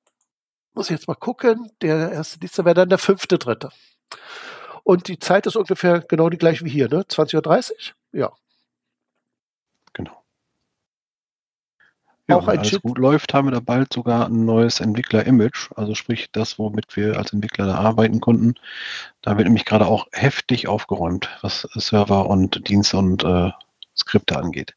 Speaker 1: muss ich jetzt mal gucken, der erste Dienstag wäre dann der fünfte, dritte. Und die Zeit ist ungefähr genau die gleiche wie hier, ne? 20.30 Uhr? Ja.
Speaker 2: Ja, auch wenn alles Chip. gut läuft, haben wir da bald sogar ein neues Entwickler-Image, also sprich das, womit wir als Entwickler da arbeiten konnten. Da wird nämlich gerade auch heftig aufgeräumt, was Server und Dienste und äh, Skripte angeht.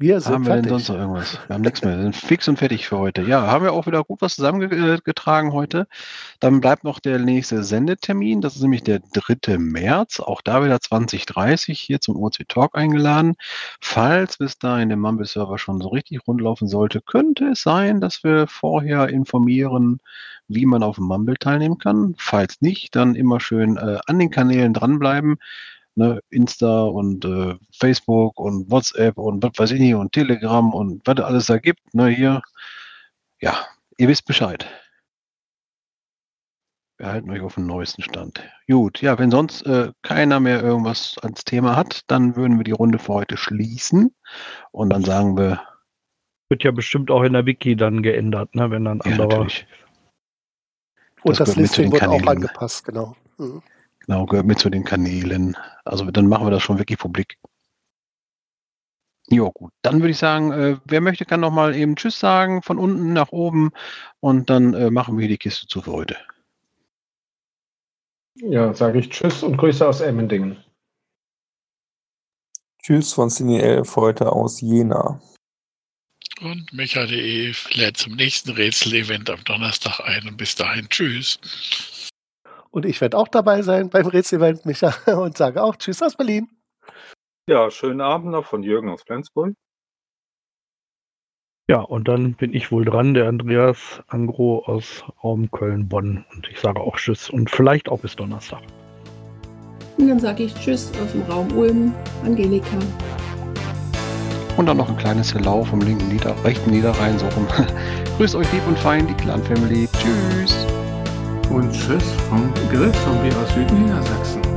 Speaker 2: Wir sind haben wir fertig. denn sonst noch irgendwas? Wir haben nichts mehr. Wir sind fix und fertig für heute. Ja, haben wir auch wieder gut was zusammengetragen heute. Dann bleibt noch der nächste Sendetermin. Das ist nämlich der 3. März. Auch da wieder 2030 hier zum OC Talk eingeladen. Falls bis dahin der Mumble-Server schon so richtig rundlaufen sollte, könnte es sein, dass wir vorher informieren, wie man auf dem Mumble teilnehmen kann. Falls nicht, dann immer schön äh, an den Kanälen dranbleiben ne, Insta und äh, Facebook und WhatsApp und was weiß ich nicht und Telegram und was alles da gibt, ne, hier. Ja, ihr wisst Bescheid. Wir halten euch auf dem neuesten Stand. Gut, ja, wenn sonst äh, keiner mehr irgendwas ans Thema hat, dann würden wir die Runde für heute schließen und dann sagen wir.
Speaker 7: Wird ja bestimmt auch in der Wiki dann geändert, ne, wenn dann ja, anderer. Natürlich.
Speaker 1: Und das, das Listing wird auch angepasst, genau. Mhm.
Speaker 2: Genau, gehört mit zu den Kanälen. Also dann machen wir das schon wirklich publik. Jo, gut. Dann würde ich sagen, äh, wer möchte, kann noch mal eben Tschüss sagen, von unten nach oben. Und dann äh, machen wir hier die Kiste zu für heute.
Speaker 3: Ja, sage ich Tschüss und Grüße aus Emmendingen.
Speaker 9: Tschüss von Cine 11 heute aus Jena.
Speaker 4: Und Mecha.de lädt zum nächsten Rätsel-Event am Donnerstag ein. Und bis dahin, tschüss.
Speaker 1: Und ich werde auch dabei sein beim Rätselevent, Micha, [laughs] und sage auch Tschüss aus Berlin.
Speaker 10: Ja, schönen Abend noch von Jürgen aus Flensburg.
Speaker 7: Ja, und dann bin ich wohl dran, der Andreas Angro aus Raum Köln-Bonn. Und ich sage auch Tschüss und vielleicht auch bis Donnerstag.
Speaker 8: Und dann sage ich Tschüss aus dem Raum Ulm, Angelika.
Speaker 2: Und dann noch ein kleines Hello vom linken Nieder rechten Niederrhein, so rum. [laughs] Grüßt euch lieb und fein, die Clan Family. Tschüss.
Speaker 6: Und tschüss vom Grillzombie aus Südniedersachsen.